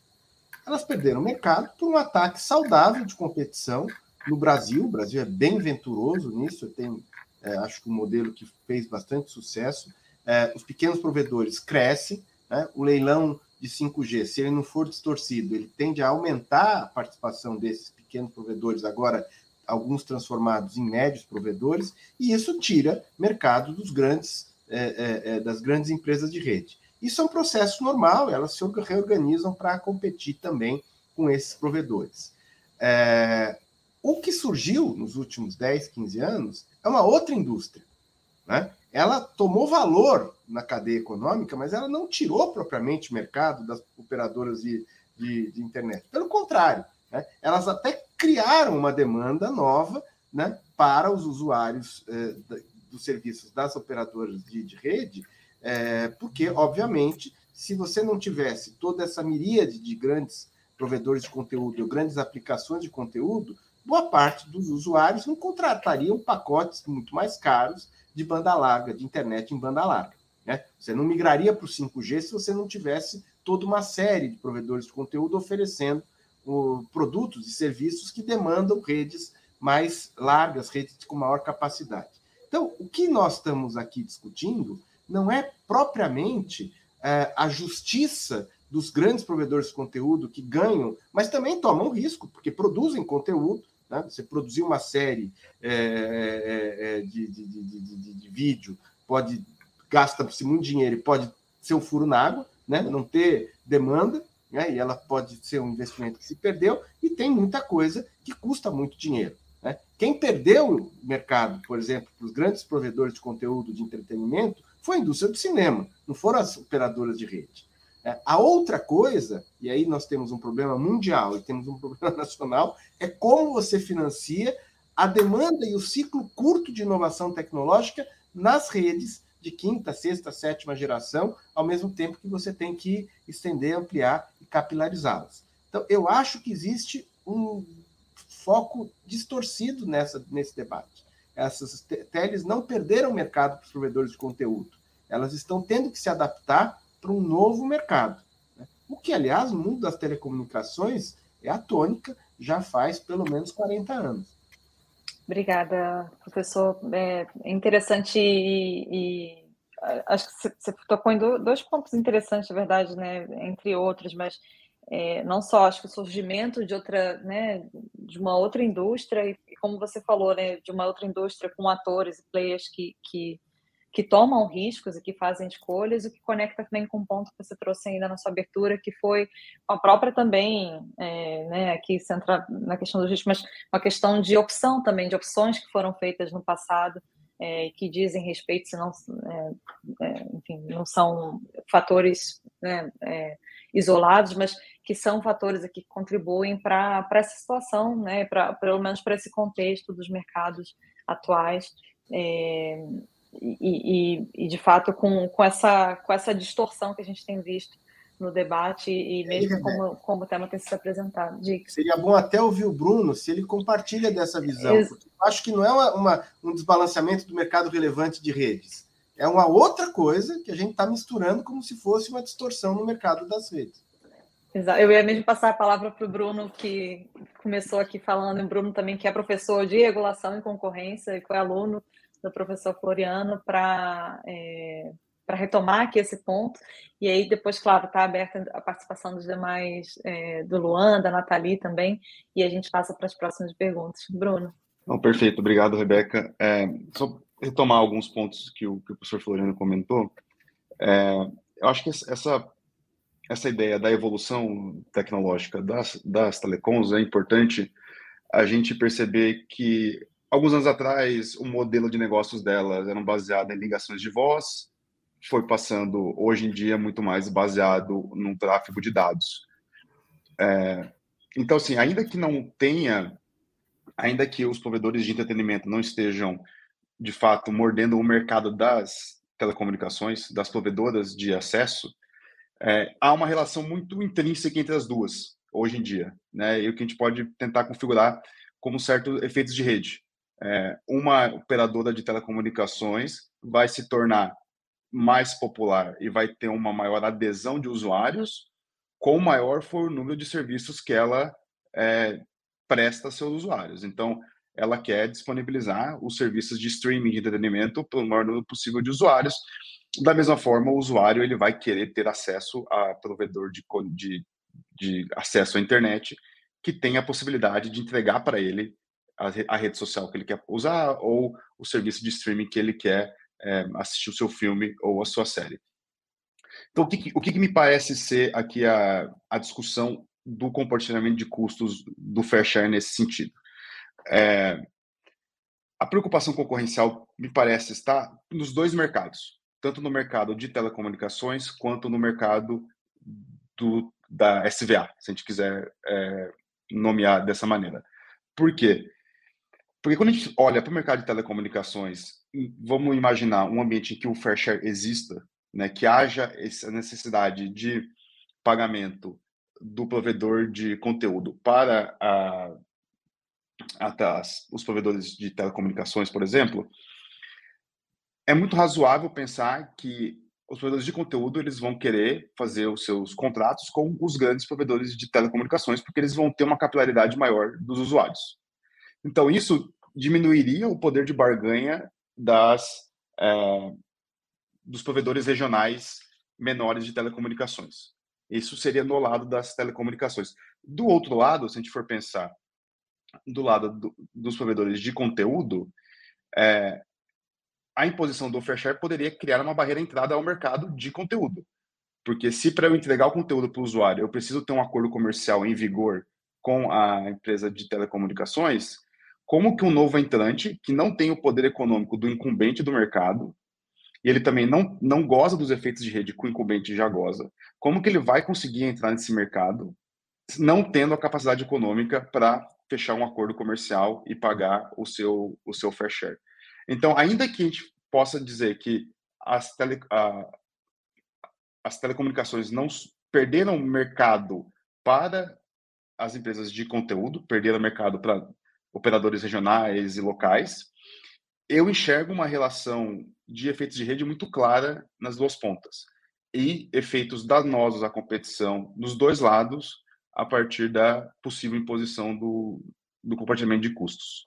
Elas perderam o mercado por um ataque saudável de competição no Brasil. O Brasil é bem venturoso nisso, tem, é, acho que um modelo que fez bastante sucesso. É, os pequenos provedores crescem, né? o leilão de 5G, se ele não for distorcido, ele tende a aumentar a participação desses pequenos provedores, agora alguns transformados em médios provedores, e isso tira mercado dos grandes é, é, é, das grandes empresas de rede. Isso é um processo normal, elas se reorganizam para competir também com esses provedores. É, o que surgiu nos últimos 10, 15 anos é uma outra indústria. Né? Ela tomou valor na cadeia econômica, mas ela não tirou propriamente o mercado das operadoras de, de, de internet. Pelo contrário, né? elas até criaram uma demanda nova né, para os usuários eh, dos serviços das operadoras de, de rede, é, porque, obviamente, se você não tivesse toda essa miríade de grandes provedores de conteúdo, grandes aplicações de conteúdo, boa parte dos usuários não contratariam pacotes muito mais caros de banda larga, de internet em banda larga. Né? Você não migraria para o 5G se você não tivesse toda uma série de provedores de conteúdo oferecendo o, produtos e serviços que demandam redes mais largas, redes com maior capacidade. Então, o que nós estamos aqui discutindo não é propriamente é, a justiça dos grandes provedores de conteúdo que ganham, mas também tomam risco, porque produzem conteúdo. Né? Você produzir uma série é, é, é de, de, de, de, vídeo pode gasta-se muito dinheiro e pode ser um furo na água, né? não ter demanda, né? e ela pode ser um investimento que se perdeu, e tem muita coisa que custa muito dinheiro. Né? Quem perdeu o mercado, por exemplo, para os grandes provedores de conteúdo de entretenimento, foi a indústria do cinema, não foram as operadoras de rede. É, a outra coisa, e aí nós temos um problema mundial e temos um problema nacional, é como você financia a demanda e o ciclo curto de inovação tecnológica nas redes de quinta, sexta, sétima geração, ao mesmo tempo que você tem que estender, ampliar e capilarizá-las. Então, eu acho que existe um foco distorcido nessa, nesse debate. Essas teles não perderam o mercado para os provedores de conteúdo. Elas estão tendo que se adaptar para um novo mercado. Né? O que, aliás, no mundo das telecomunicações é a tônica, já faz pelo menos 40 anos. Obrigada, professor. É interessante e, e acho que você tocou em dois pontos interessantes, na verdade, né, entre outros, mas é, não só acho que o surgimento de outra, né, de uma outra indústria e como você falou, né, de uma outra indústria com atores e players que, que que tomam riscos e que fazem escolhas, o que conecta também com um ponto que você trouxe ainda na sua abertura, que foi a própria também, é, né, aqui centra na questão do risco, mas uma questão de opção também, de opções que foram feitas no passado, é, que dizem respeito, se não, é, é, enfim, não são fatores né, é, isolados, mas que são fatores que contribuem para essa situação, né, pra, pelo menos para esse contexto dos mercados atuais. É, e, e, e, de fato com, com, essa, com essa distorção que a gente tem visto no debate e mesmo como, como o tema tem sido apresentado. Seria bom até ouvir o Bruno se ele compartilha dessa visão, Ex porque eu acho que não é uma, uma, um desbalanceamento do mercado relevante de redes, é uma outra coisa que a gente está misturando como se fosse uma distorção no mercado das redes. Exato. Eu ia mesmo passar a palavra para o Bruno, que começou aqui falando, o Bruno também que é professor de regulação e concorrência e foi aluno do professor Floriano para é, para retomar aqui esse ponto. E aí, depois, claro, está aberta a participação dos demais, é, do Luan, da Nathalie também, e a gente passa para as próximas perguntas. Bruno. Não, perfeito, obrigado, Rebeca. É, só retomar alguns pontos que o, que o professor Floriano comentou. É, eu acho que essa, essa ideia da evolução tecnológica das, das telecoms é importante a gente perceber que alguns anos atrás, o modelo de negócios delas era baseado em ligações de voz, foi passando, hoje em dia, muito mais baseado no tráfego de dados. É, então, assim, ainda que não tenha, ainda que os provedores de entretenimento não estejam, de fato, mordendo o mercado das telecomunicações, das provedoras de acesso, é, há uma relação muito intrínseca entre as duas, hoje em dia, né? E o que a gente pode tentar configurar como certos efeitos de rede é, uma operadora de telecomunicações vai se tornar mais popular e vai ter uma maior adesão de usuários, com maior for o número de serviços que ela é, presta a seus usuários. Então, ela quer disponibilizar os serviços de streaming de entretenimento para o maior número possível de usuários. Da mesma forma, o usuário ele vai querer ter acesso a provedor de, de, de acesso à internet que tenha a possibilidade de entregar para ele a, rede social que ele quer usar ou o serviço de streaming que ele quer é, assistir o seu filme ou a sua série. Então, o que, o que me parece ser aqui a, a discussão do compartilhamento de custos do fair share nesse sentido? É, a preocupação concorrencial me parece estar nos dois mercados, tanto no mercado de telecomunicações quanto no mercado do, da SVA, se a gente quiser é, nomear dessa maneira. Por quê? Porque quando a gente olha para o mercado de telecomunicações, vamos imaginar um ambiente em que o fair share exista, né, que haja essa necessidade de pagamento do provedor de conteúdo para a, os provedores de telecomunicações, por exemplo, é muito razoável pensar que os provedores de conteúdo eles vão querer fazer os seus contratos com os grandes provedores de telecomunicações, porque eles vão ter uma capilaridade maior dos usuários. Então, isso diminuiria o poder de barganha das é, dos provedores regionais menores de telecomunicações. Isso seria no lado das telecomunicações. Do outro lado, se a gente for pensar do lado do, dos provedores de conteúdo, é, a imposição do fair poderia criar uma barreira de entrada ao mercado de conteúdo. Porque se para eu entregar o conteúdo para o usuário eu preciso ter um acordo comercial em vigor com a empresa de telecomunicações, como que um novo entrante, que não tem o poder econômico do incumbente do mercado, e ele também não, não goza dos efeitos de rede que o incumbente já goza, como que ele vai conseguir entrar nesse mercado não tendo a capacidade econômica para fechar um acordo comercial e pagar o seu, o seu fair share? Então, ainda que a gente possa dizer que as, tele, a, as telecomunicações não perderam mercado para as empresas de conteúdo, perderam mercado para operadores regionais e locais, eu enxergo uma relação de efeitos de rede muito clara nas duas pontas e efeitos danosos à competição nos dois lados a partir da possível imposição do, do compartilhamento de custos.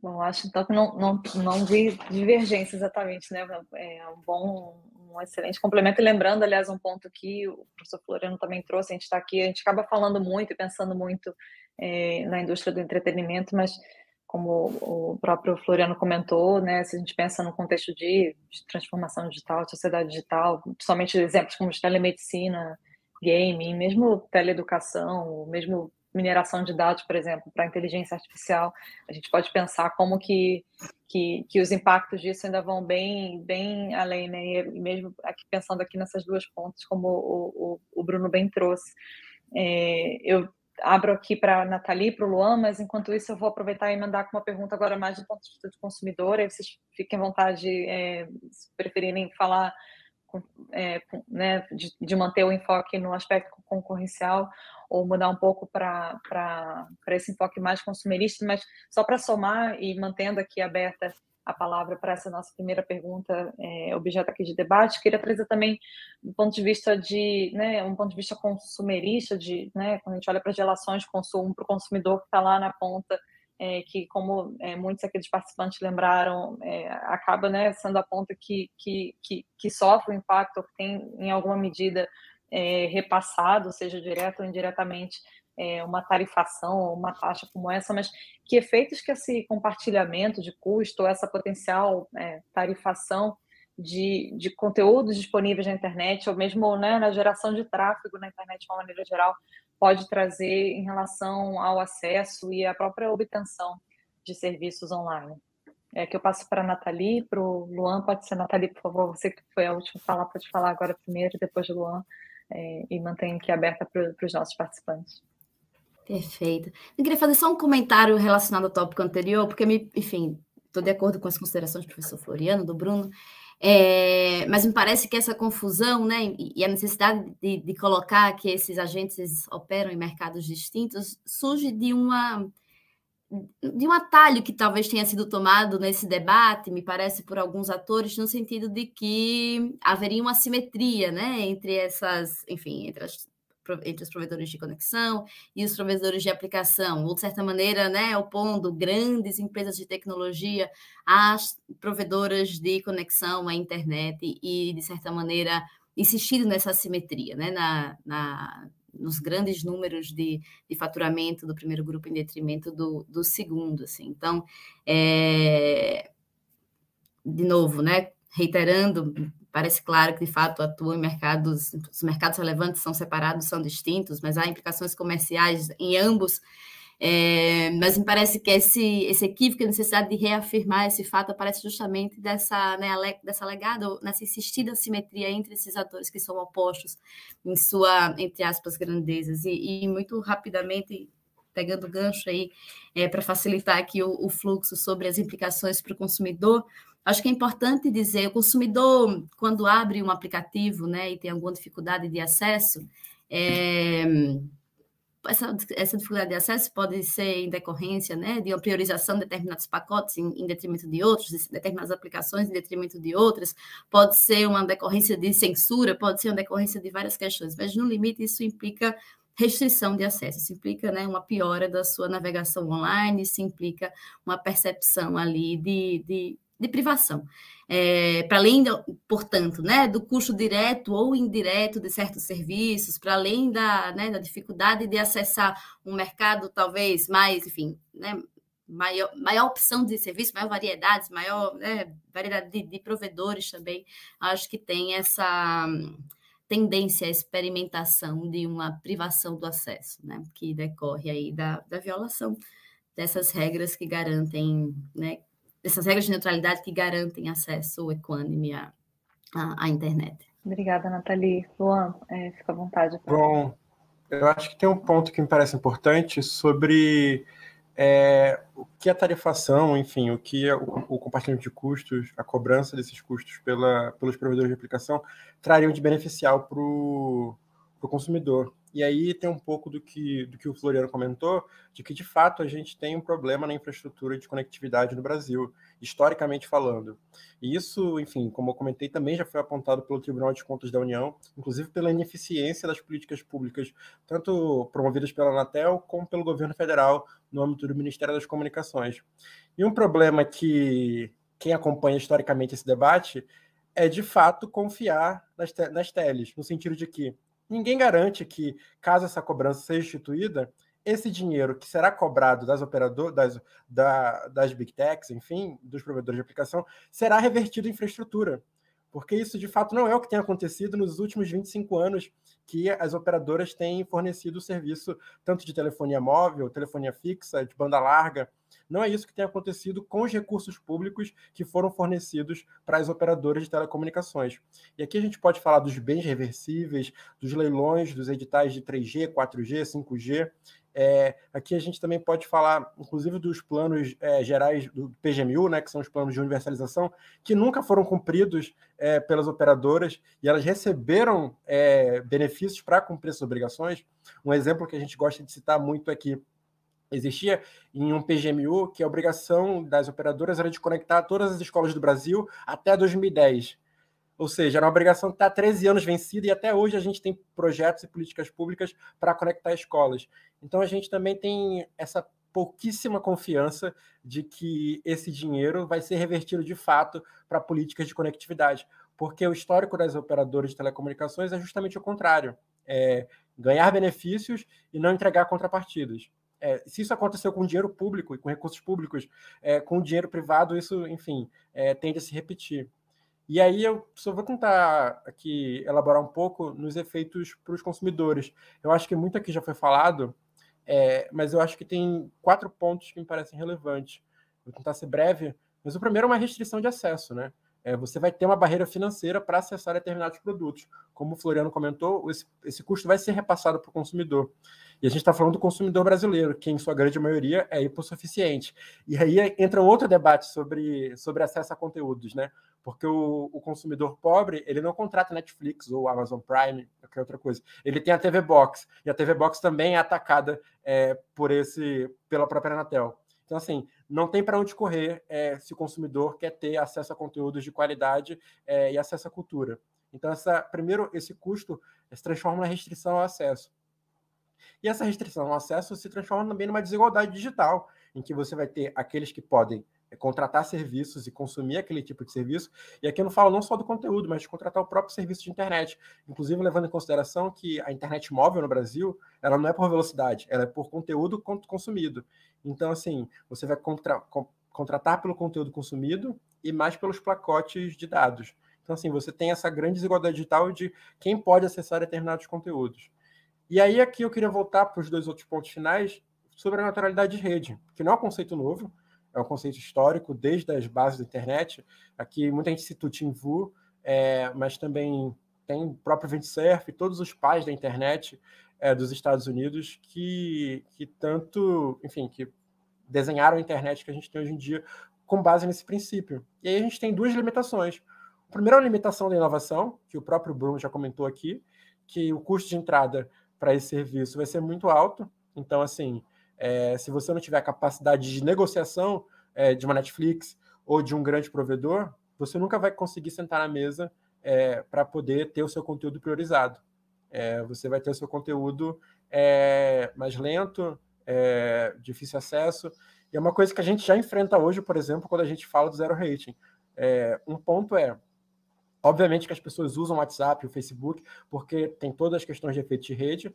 Bom, acho então que não, não, não vi divergência exatamente, né? É um bom, um excelente complemento. E lembrando, aliás, um ponto que o professor Floriano também trouxe, a gente está aqui, a gente acaba falando muito e pensando muito é, na indústria do entretenimento, mas como o próprio Floriano comentou, né, se a gente pensa no contexto de, de transformação digital, de sociedade digital, principalmente exemplos como telemedicina, gaming, mesmo teleeducação, mesmo mineração de dados, por exemplo, para inteligência artificial, a gente pode pensar como que, que, que, os impactos disso ainda vão bem, bem além, né? E mesmo aqui pensando aqui nessas duas pontas, como o, o, o Bruno bem trouxe. É, eu abro aqui para a Nathalie, para o Luan, mas enquanto isso eu vou aproveitar e mandar com uma pergunta agora mais do ponto de vista do consumidor, aí vocês fiquem à vontade, é, se preferirem falar é, né, de, de, manter o enfoque no aspecto concorrencial ou mudar um pouco para esse enfoque mais consumerista, mas só para somar e mantendo aqui aberta a palavra para essa nossa primeira pergunta, é, objeto aqui de debate, queria trazer também do ponto de vista de, né, um ponto de vista consumerista, de, né, quando a gente olha para as relações de consumo, para o consumidor que está lá na ponta, é, que, como é, muitos aqui dos participantes lembraram, é, acaba né, sendo a ponta que, que, que, que, sofre o impacto, que tem, em alguma medida, é, repassado, seja direto ou indiretamente, é, uma tarifação ou uma taxa como essa, mas que efeitos que esse compartilhamento de custo, essa potencial é, tarifação de, de conteúdos disponíveis na internet, ou mesmo né, na geração de tráfego na internet de uma maneira geral, pode trazer em relação ao acesso e à própria obtenção de serviços online. É que eu passo para a Nathalie, para o Luan, pode ser Nathalie, por favor, você que foi a última a falar, pode falar agora primeiro, depois do Luan, é, e mantém aqui aberta para os nossos participantes. Perfeito. Eu queria fazer só um comentário relacionado ao tópico anterior, porque, me, enfim, estou de acordo com as considerações do professor Floriano, do Bruno, é, mas me parece que essa confusão né, e a necessidade de, de, colocar que esses agentes operam em mercados distintos surge de uma de um atalho que talvez tenha sido tomado nesse debate, me parece, por alguns atores, no sentido de que haveria uma simetria né, entre essas, enfim, entre as entre os provedores de conexão e os provedores de aplicação, ou de certa maneira, né, opondo grandes empresas de tecnologia às provedoras de conexão à internet e, de certa maneira, insistindo nessa simetria, né, na, na nos grandes números de, de, faturamento do primeiro grupo em detrimento do, do segundo, assim. Então, é, de novo, né, reiterando, Parece claro que, de fato, atuam em mercados, os mercados relevantes são separados, são distintos, mas há implicações comerciais em ambos. É, mas me parece que esse, esse equívoco, a necessidade de reafirmar esse fato, aparece justamente dessa, né, dessa legada, nessa insistida simetria entre esses atores que são opostos em sua, entre aspas, grandezas. E, e muito rapidamente, pegando gancho aí, é, para facilitar aqui o, o fluxo sobre as implicações para o consumidor, Acho que é importante dizer, o consumidor, quando abre um aplicativo né, e tem alguma dificuldade de acesso, é, essa, essa, dificuldade de acesso pode ser em decorrência né, de uma priorização de determinados pacotes em, em, detrimento de outros, de determinadas aplicações em detrimento de outras, pode ser uma decorrência de censura, pode ser uma decorrência de várias questões, mas no limite isso implica restrição de acesso, isso implica né, uma piora da sua navegação online, isso implica uma percepção ali de, de de privação. É, para além, do, portanto, né, do custo direto ou indireto de certos serviços, para além da, né, da dificuldade de acessar um mercado talvez mais, enfim, né, maior, maior opção de serviço, maior variedade, maior né, variedade de, de, provedores também, acho que tem essa tendência à experimentação de uma privação do acesso, né, que decorre aí da, da violação dessas regras que garantem, né, dessas regras de neutralidade que garantem acesso equânime à, à, à internet. Obrigada, Nathalie. Luan, é, fica à vontade. Bom, eu acho que tem um ponto que me parece importante sobre é, o que a tarifação, enfim, o que é o, o, compartilhamento de custos, a cobrança desses custos pela, pelos provedores de aplicação trariam de beneficial para o consumidor. E aí tem um pouco do que, do que o Floriano comentou, de que de fato a gente tem um problema na infraestrutura de conectividade no Brasil, historicamente falando. E isso, enfim, como eu comentei, também já foi apontado pelo Tribunal de Contas da União, inclusive pela ineficiência das políticas públicas, tanto promovidas pela Anatel como pelo governo federal, no âmbito do Ministério das Comunicações. E um problema que quem acompanha historicamente esse debate é, de fato, confiar nas, te nas teles, no sentido de que ninguém garante que, caso essa cobrança seja instituída, esse dinheiro que será cobrado das operadoras, das, da, das big techs, enfim, dos provedores de aplicação, será revertido em infraestrutura. Porque isso, de fato, não é o que tem acontecido nos últimos 25 anos que as operadoras têm fornecido o serviço tanto de telefonia móvel, telefonia fixa, de banda larga. Não é isso que tem acontecido com os recursos públicos que foram fornecidos para as operadoras de telecomunicações. E aqui a gente pode falar dos bens reversíveis, dos leilões, dos editais de 3G, 4G, 5G. É, aqui a gente também pode falar, inclusive, dos planos é, gerais do PGMU, né, que são os planos de universalização, que nunca foram cumpridos é, pelas operadoras e elas receberam é, benefícios para cumprir suas obrigações. Um exemplo que a gente gosta de citar muito aqui existia em um PGMU que a obrigação das operadoras era de conectar todas as escolas do Brasil até 2010. Ou seja, era uma obrigação que está há 13 anos vencida e até hoje a gente tem projetos e políticas públicas para conectar escolas. Então a gente também tem essa pouquíssima confiança de que esse dinheiro vai ser revertido de fato para políticas de conectividade, porque o histórico das operadoras de telecomunicações é justamente o contrário: é ganhar benefícios e não entregar contrapartidas. É, se isso aconteceu com dinheiro público e com recursos públicos, é, com dinheiro privado, isso, enfim, é, tende a se repetir. E aí eu só vou tentar aqui elaborar um pouco nos efeitos para os consumidores. Eu acho que muito aqui já foi falado, é, mas eu acho que tem quatro pontos que me parecem relevantes. Vou tentar ser breve, mas o primeiro é uma restrição de acesso, né? É, você vai ter uma barreira financeira para acessar determinados produtos. Como o Floriano comentou, esse, esse custo vai ser repassado para o consumidor. E a gente está falando do consumidor brasileiro, que em sua grande maioria é hipossuficiente. E aí entra um outro debate sobre, sobre acesso a conteúdos, né? Porque o, o consumidor pobre, ele não contrata Netflix ou Amazon Prime, qualquer outra coisa. Ele tem a TV Box, e a TV Box também é atacada é, por esse pela própria Anatel. Então, assim, não tem para onde correr é, se o consumidor quer ter acesso a conteúdos de qualidade é, e acesso à cultura. Então, essa, primeiro, esse custo se transforma na restrição ao acesso. E essa restrição ao acesso se transforma também numa desigualdade digital, em que você vai ter aqueles que podem é, contratar serviços e consumir aquele tipo de serviço. E aqui eu não falo não só do conteúdo, mas de contratar o próprio serviço de internet. Inclusive levando em consideração que a internet móvel no Brasil, ela não é por velocidade, ela é por conteúdo consumido. Então, assim, você vai contra contratar pelo conteúdo consumido e mais pelos pacotes de dados. Então, assim, você tem essa grande desigualdade digital de quem pode acessar determinados conteúdos. E aí aqui eu queria voltar para os dois outros pontos finais sobre a naturalidade de rede, que não é um conceito novo, é um conceito histórico desde as bases da internet. Aqui muita gente cita o TeamView, é, mas também tem o próprio Windsurf, todos os pais da internet é, dos Estados Unidos que, que tanto, enfim, que desenharam a internet que a gente tem hoje em dia com base nesse princípio. E aí a gente tem duas limitações. A primeira é a limitação da inovação, que o próprio Bruno já comentou aqui, que o custo de entrada para esse serviço vai ser muito alto. Então, assim, é, se você não tiver a capacidade de negociação é, de uma Netflix ou de um grande provedor, você nunca vai conseguir sentar na mesa é, para poder ter o seu conteúdo priorizado. É, você vai ter o seu conteúdo é, mais lento, é, difícil acesso. E é uma coisa que a gente já enfrenta hoje, por exemplo, quando a gente fala do zero rating. É, um ponto é, obviamente que as pessoas usam o WhatsApp, o Facebook, porque tem todas as questões de efeito de rede,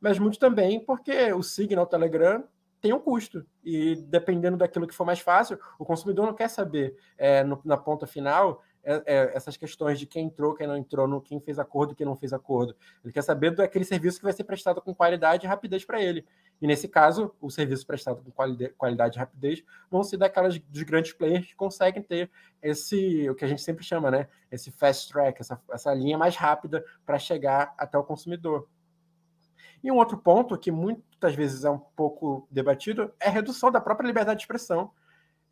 mas muito também porque o Signal, o Telegram tem um custo. E dependendo daquilo que for mais fácil, o consumidor não quer saber é, no, na ponta final é, é, essas questões de quem entrou, quem não entrou, no, quem fez acordo, quem não fez acordo. Ele quer saber daquele serviço que vai ser prestado com qualidade e rapidez para ele. E nesse caso, o serviço prestado com qualidade, e rapidez vão ser daquelas dos grandes players que conseguem ter esse, o que a gente sempre chama, né? Esse fast track, essa, essa linha mais rápida para chegar até o consumidor. E um outro ponto que muitas vezes é um pouco debatido é a redução da própria liberdade de expressão.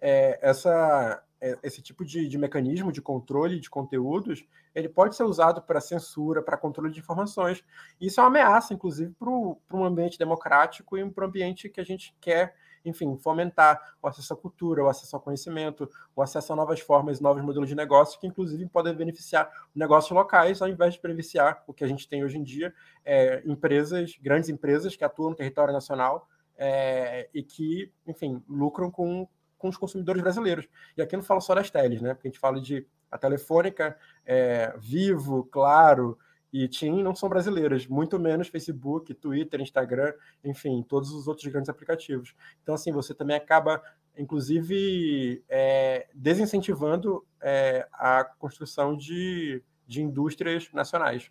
É, essa, é, esse tipo de, de, mecanismo de controle de conteúdos, ele pode ser usado para censura, para controle de informações. Isso é uma ameaça, inclusive, para um ambiente democrático e para um ambiente que a gente quer enfim, fomentar o acesso à cultura, o acesso ao conhecimento, o acesso a novas formas, novos modelos de negócio, que inclusive podem beneficiar negócios locais, ao invés de beneficiar o que a gente tem hoje em dia, é, empresas, grandes empresas que atuam no território nacional é, e que, enfim, lucram com, com os consumidores brasileiros. E aqui não falo só das teles, né? Porque a gente fala de a Telefônica, é, Vivo, Claro, e TIM não são brasileiras, muito menos Facebook, Twitter, Instagram, enfim, todos os outros grandes aplicativos. Então, assim, você também acaba, inclusive, é, desincentivando é, a construção de, de indústrias nacionais.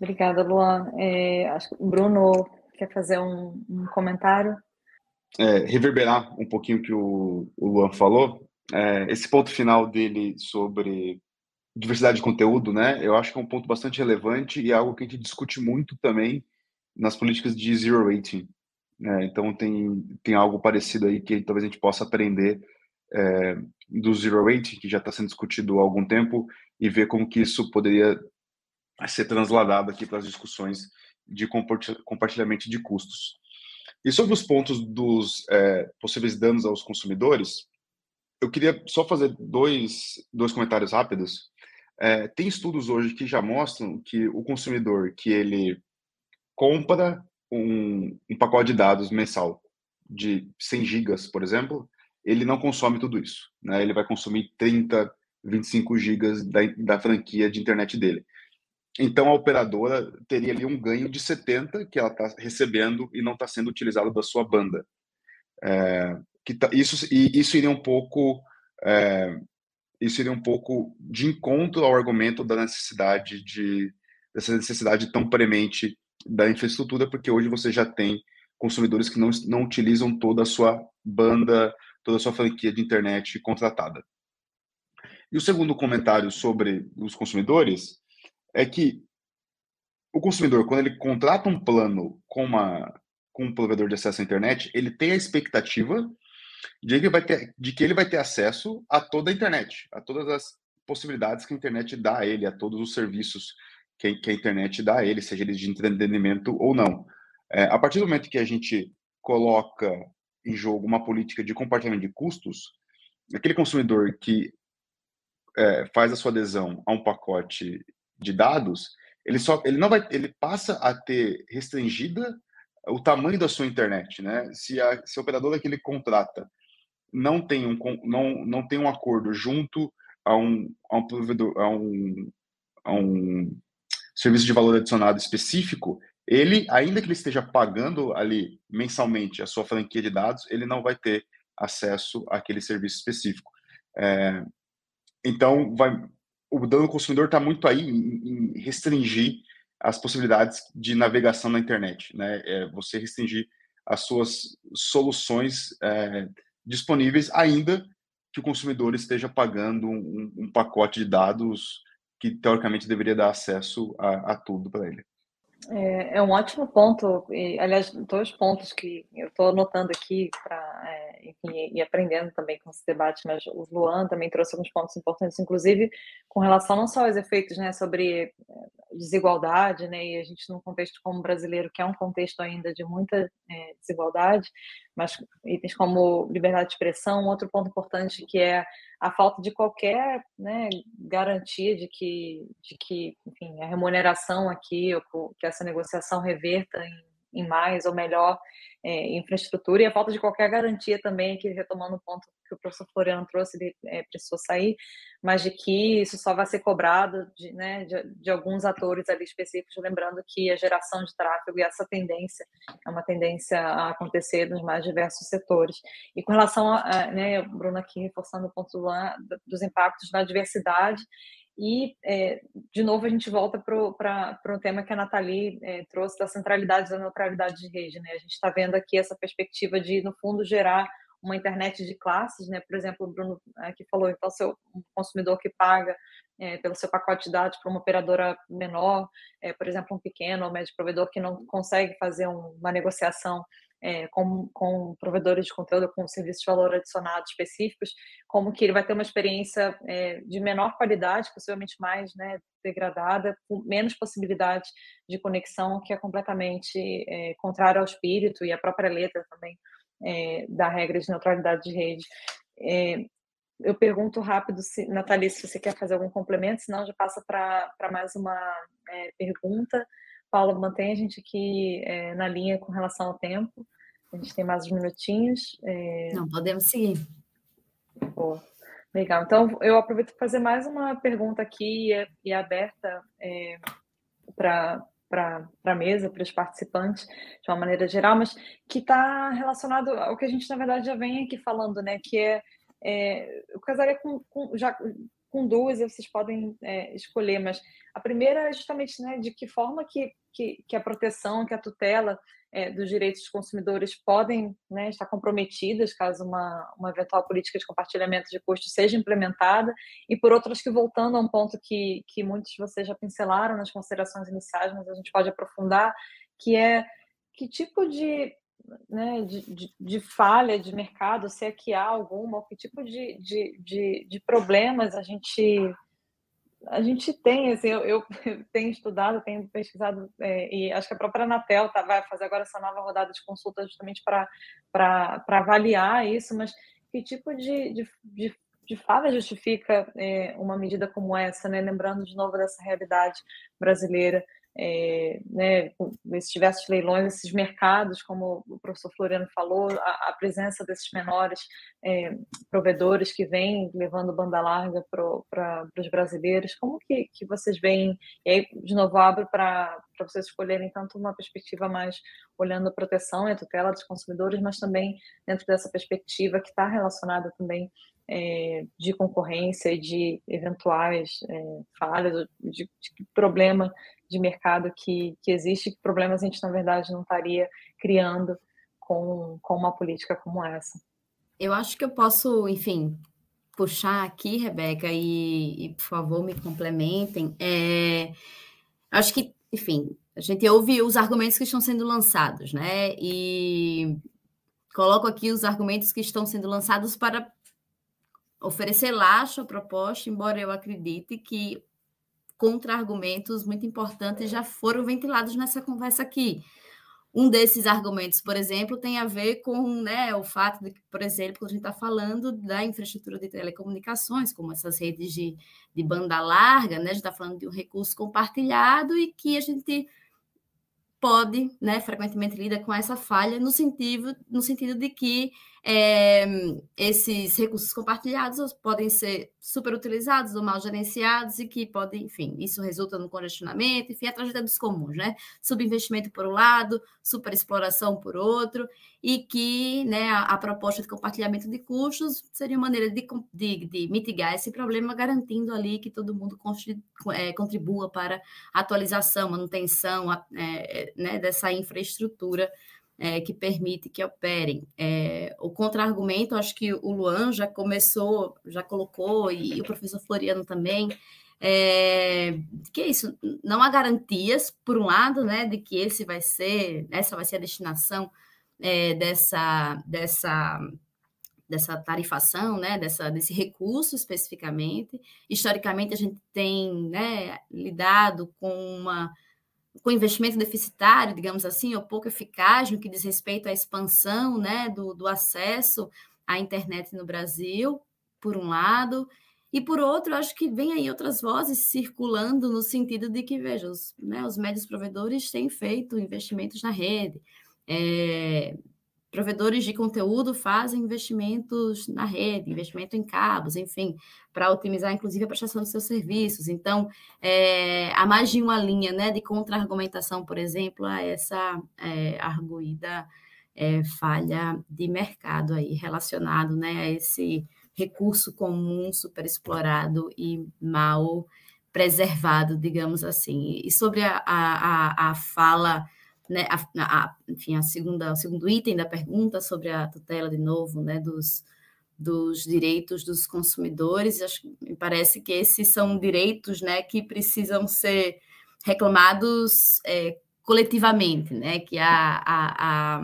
Obrigada, Luan. É, acho que o Bruno quer fazer um, um comentário. É, reverberar um pouquinho o que o, o Luan falou. É, esse ponto final dele sobre diversidade de conteúdo, né? Eu acho que é um ponto bastante relevante e é algo que a gente discute muito também nas políticas de zero rating. Né? Então tem tem algo parecido aí que talvez a gente possa aprender é, do zero rating que já está sendo discutido há algum tempo e ver como que isso poderia ser transladado aqui para as discussões de compartilhamento de custos. E sobre os pontos dos é, possíveis danos aos consumidores, eu queria só fazer dois, dois comentários rápidos. É, tem estudos hoje que já mostram que o consumidor que ele compra um, um pacote de dados mensal de 100 gigas, por exemplo, ele não consome tudo isso. Né? Ele vai consumir 30, 25 gigas da, da franquia de internet dele. Então a operadora teria ali um ganho de 70 que ela está recebendo e não está sendo utilizado da sua banda. É, que tá, isso, e isso iria um pouco é, isso iria um pouco de encontro ao argumento da necessidade de dessa necessidade tão premente da infraestrutura, porque hoje você já tem consumidores que não, não utilizam toda a sua banda, toda a sua franquia de internet contratada. E o segundo comentário sobre os consumidores é que o consumidor, quando ele contrata um plano com, uma, com um provedor de acesso à internet, ele tem a expectativa de que, vai ter, de que ele vai ter acesso a toda a internet, a todas as possibilidades que a internet dá a ele, a todos os serviços que, que a internet dá a ele, seja eles de entretenimento ou não. É, a partir do momento que a gente coloca em jogo uma política de compartilhamento de custos, aquele consumidor que é, faz a sua adesão a um pacote de dados, ele só ele não vai ele passa a ter restringida o tamanho da sua internet, né? Se a, se a operadora que ele contrata não tem um, não, não tem um acordo junto a um, a um provedor, a um, a um serviço de valor adicionado específico, ele, ainda que ele esteja pagando ali mensalmente a sua franquia de dados, ele não vai ter acesso àquele serviço específico. É, então, vai, o dano consumidor está muito aí em, em, restringir as possibilidades de navegação na internet, né? É, você restringir as suas soluções é, disponíveis, ainda que o consumidor esteja pagando um, um pacote de dados que teoricamente deveria dar acesso a, a tudo para ele. É, é, um ótimo ponto, e, aliás, dois pontos que eu estou anotando aqui para, é, e aprendendo também com esse debate, mas o Luan também trouxe alguns pontos importantes, inclusive com relação não só aos efeitos, né, sobre é, desigualdade, né, e a gente num contexto como brasileiro, que é um contexto ainda de muita é, desigualdade, mas itens como liberdade de expressão, outro ponto importante que é a falta de qualquer né, garantia de que, de que enfim, a remuneração aqui, ou que essa negociação reverta em, em mais ou melhor é, infraestrutura e a falta de qualquer garantia também, que retomando o ponto que o professor Floriano trouxe, ele é, precisou sair, mas de que isso só vai ser cobrado de, né, de, de, alguns atores ali específicos, lembrando que a geração de tráfego e essa tendência é uma tendência a acontecer nos mais diversos setores. E com relação a, né, Bruno aqui reforçando o ponto do, dos impactos na diversidade, e, é, de novo, a gente volta para o tema que a Nathalie é, trouxe da centralidade da neutralidade de rede. Né? A gente está vendo aqui essa perspectiva de, no fundo, gerar uma internet de classes, né? Por exemplo, o Bruno aqui falou, então, seu consumidor que paga é, pelo seu pacote de dados para uma operadora menor, é, por exemplo, um pequeno ou médio provedor que não consegue fazer um, uma negociação é, com, com provedores de conteúdo, com serviços de valor adicionado específicos, como que ele vai ter uma experiência é, de menor qualidade, possivelmente mais né, degradada, com menos possibilidade de conexão, que é completamente é, contrário ao espírito e à própria letra também da regra de neutralidade de rede. Eu pergunto rápido, se, Nathalie, se você quer fazer algum complemento, senão já passa para mais uma pergunta. Paula, mantém a gente aqui é, na linha com relação ao tempo. A gente tem mais uns minutinhos. É... Não, podemos seguir. Boa. Legal. Então, eu aproveito para fazer mais uma pergunta aqui e, e aberta é, para para a mesa, para os participantes, de uma maneira geral, mas que está relacionado ao que a gente, na verdade, já vem aqui falando, né? Que é, é eu casaria com, com, já com duas, vocês podem é, escolher, mas a primeira é justamente né, de que forma que, que, que a proteção, que a tutela é, dos direitos dos consumidores podem né, estar comprometidas caso uma, uma eventual política de compartilhamento de custos seja implementada, e por outras que, voltando a um ponto que, que muitos de vocês já pincelaram nas considerações iniciais, mas a gente pode aprofundar, que é que tipo de, né, de, de, de, falha de mercado, se é que há alguma, que tipo de, de, de, problemas a gente a gente tem, assim, eu, eu tenho estudado, tenho pesquisado, é, e acho que a própria Anatel tá, vai fazer agora essa nova rodada de consulta justamente para avaliar isso, mas que tipo de, de, de, de fala justifica é, uma medida como essa, né? lembrando de novo dessa realidade brasileira, é, né, esses diversos leilões, esses mercados, como o professor Floriano falou, a, a presença desses menores é, provedores que vêm levando banda larga para os brasileiros, como que, que vocês veem, e aí, de novo, abro para vocês escolherem tanto uma perspectiva mais olhando a proteção e a tutela dos consumidores, mas também dentro dessa perspectiva que está relacionada também é, de concorrência de eventuais é, falhas, de, de, problema de mercado que, que existe, que problemas a gente, na verdade, não estaria criando com, com uma política como essa. Eu acho que eu posso, enfim, puxar aqui, Rebeca, e, e por favor me complementem. É, acho que, enfim, a gente ouve os argumentos que estão sendo lançados, né? E coloco aqui os argumentos que estão sendo lançados para oferecer laço à proposta, embora eu acredite que contra-argumentos muito importantes já foram ventilados nessa conversa aqui. Um desses argumentos, por exemplo, tem a ver com né, o fato de que, por exemplo, a gente está falando da infraestrutura de telecomunicações, como essas redes de, de banda larga, né, a gente está falando de um recurso compartilhado e que a gente pode, né, frequentemente lida com essa falha no sentido, no sentido de que é, esses recursos compartilhados podem ser superutilizados ou mal gerenciados e que podem, enfim, isso resulta no congestionamento, enfim, a tragédia dos comuns, né? Subinvestimento por um lado, superexploração por outro, e que né, a, a proposta de compartilhamento de custos seria uma maneira de, de, de mitigar esse problema, garantindo ali que todo mundo é, contribua para a atualização, manutenção é, né, dessa infraestrutura é, que permite que operem. É, o contra-argumento, acho que o Luan já começou, já colocou, e, o professor Floriano também, é, que é isso, não há garantias, por um lado, né, de que esse vai ser, essa vai ser a destinação é, dessa, dessa, dessa tarifação, né, dessa, desse recurso especificamente. Historicamente, a gente tem né, lidado com uma com investimento deficitário, digamos assim, ou pouco eficaz no que diz respeito à expansão né, do, do acesso à internet no Brasil, por um lado, E por outro, acho que vem aí outras vozes circulando no sentido de que, veja, os, né, os médios provedores têm feito investimentos na rede, é, provedores de conteúdo fazem investimentos na rede, investimento em cabos, enfim, para otimizar, inclusive, a prestação dos seus serviços. Então, é, há mais de uma linha né, de contra-argumentação, por exemplo, a essa é, arguída é, falha de mercado aí, relacionado né, a esse recurso comum superexplorado e mal preservado, digamos assim. E sobre a, a, a fala, né, a, a, enfim, a segunda, o segundo item da pergunta sobre a tutela, de novo, né, dos, dos direitos dos consumidores, acho, me parece que esses são direitos né, que precisam ser reclamados é, coletivamente, né, que a, a, a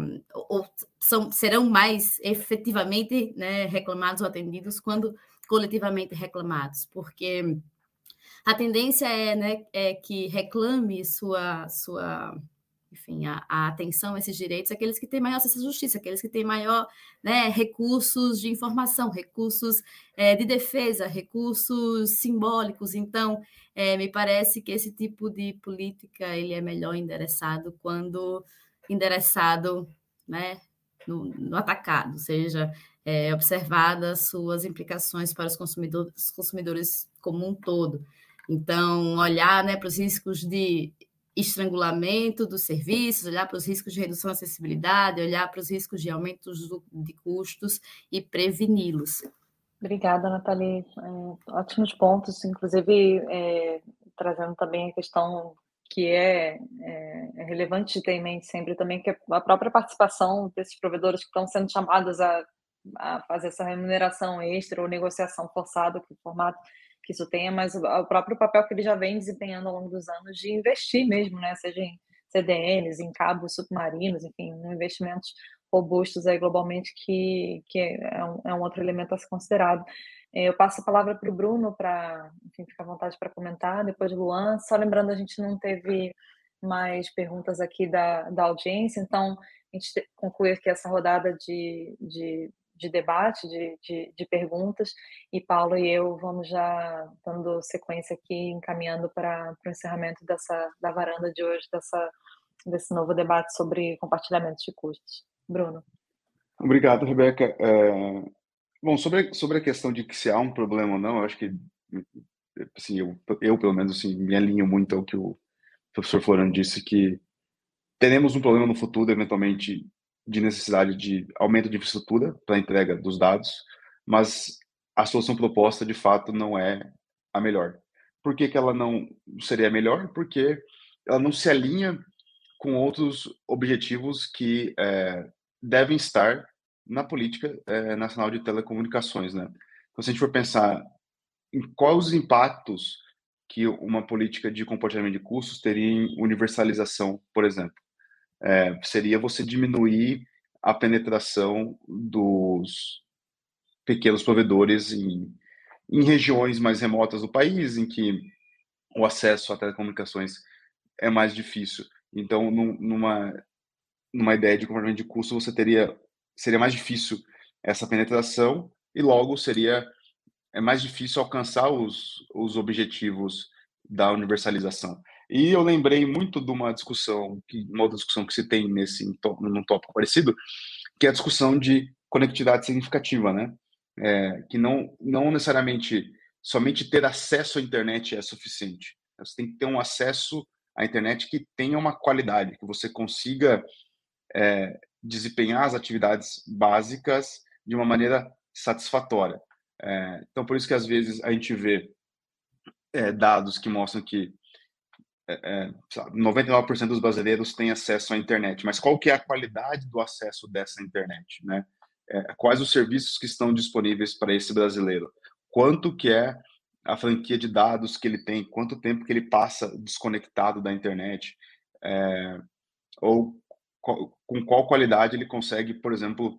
ou são, serão mais efetivamente né, reclamados ou atendidos quando coletivamente reclamados, porque a tendência é, né, é que reclame sua, sua enfim, a, a, atenção a esses direitos aqueles que têm maior acesso à justiça, aqueles que têm maior né, recursos de informação, recursos é, de defesa, recursos simbólicos. Então, é, me parece que esse tipo de política ele é melhor endereçado quando endereçado né, no, no atacado, seja é, observadas suas implicações para os consumidores, consumidores como um todo. Então, olhar né, para os riscos de estrangulamento dos serviços, olhar para os riscos de redução da acessibilidade, olhar para os riscos de aumento de custos e preveni-los. Obrigada, Nathalie. É, ótimos pontos, inclusive é, trazendo também a questão que é, é, é, relevante ter em mente sempre também, que é a própria participação desses provedores que estão sendo chamados a, a fazer essa remuneração extra ou negociação forçada, que formato que isso tenha, mas o próprio papel que ele já vem desempenhando ao longo dos anos de investir mesmo, né? Seja em CDNs, em cabos submarinos, enfim, investimentos robustos aí globalmente que, que é, um, é um outro elemento a ser considerado. É, eu passo a palavra para o Bruno para, ficar à vontade para comentar, depois Luan. Só lembrando, a gente não teve mais perguntas aqui da, da audiência, então a gente conclui aqui essa rodada de, de de debate, de, de, de, perguntas, e Paulo e eu vamos já dando sequência aqui, encaminhando para o encerramento dessa, da varanda de hoje, dessa, desse novo debate sobre compartilhamento de custos. Bruno. Obrigado, Rebeca. É, bom, sobre, sobre a questão de que se há um problema ou não, eu acho que, assim, eu, eu pelo menos, assim, me alinho muito ao que o professor Florano disse, que teremos um problema no futuro, eventualmente, de necessidade de aumento de infraestrutura para entrega dos dados, mas a solução proposta de fato não é a melhor. Por que, que ela não seria a melhor? Porque ela não se alinha com outros objetivos que é, devem estar na política é, nacional de telecomunicações, né? Então, se a gente for pensar em quais os impactos que uma política de compartilhamento de custos teria em universalização, por exemplo é, seria você diminuir a penetração dos pequenos provedores em, em regiões mais remotas do país, em que o acesso a telecomunicações é mais difícil. Então, numa, numa ideia de comportamento de custo, você teria seria mais difícil essa penetração e logo seria é mais difícil alcançar os, os objetivos da universalização. E eu lembrei muito de uma discussão, uma outra discussão que se tem nesse num tópico parecido, que é a discussão de conectividade significativa, né? É, que não, não necessariamente somente ter acesso à internet é suficiente. Você tem que ter um acesso à internet que tenha uma qualidade, que você consiga é, desempenhar as atividades básicas de uma maneira satisfatória. É, então, por isso que às vezes a gente vê é, dados que mostram que é, 99% é, dos brasileiros têm acesso à internet, mas qual que é a qualidade do acesso dessa internet, né? É, quais os serviços que estão disponíveis para esse brasileiro? Quanto que é a franquia de dados que ele tem? Quanto tempo que ele passa desconectado da internet? É, ou com qual qualidade ele consegue, por exemplo,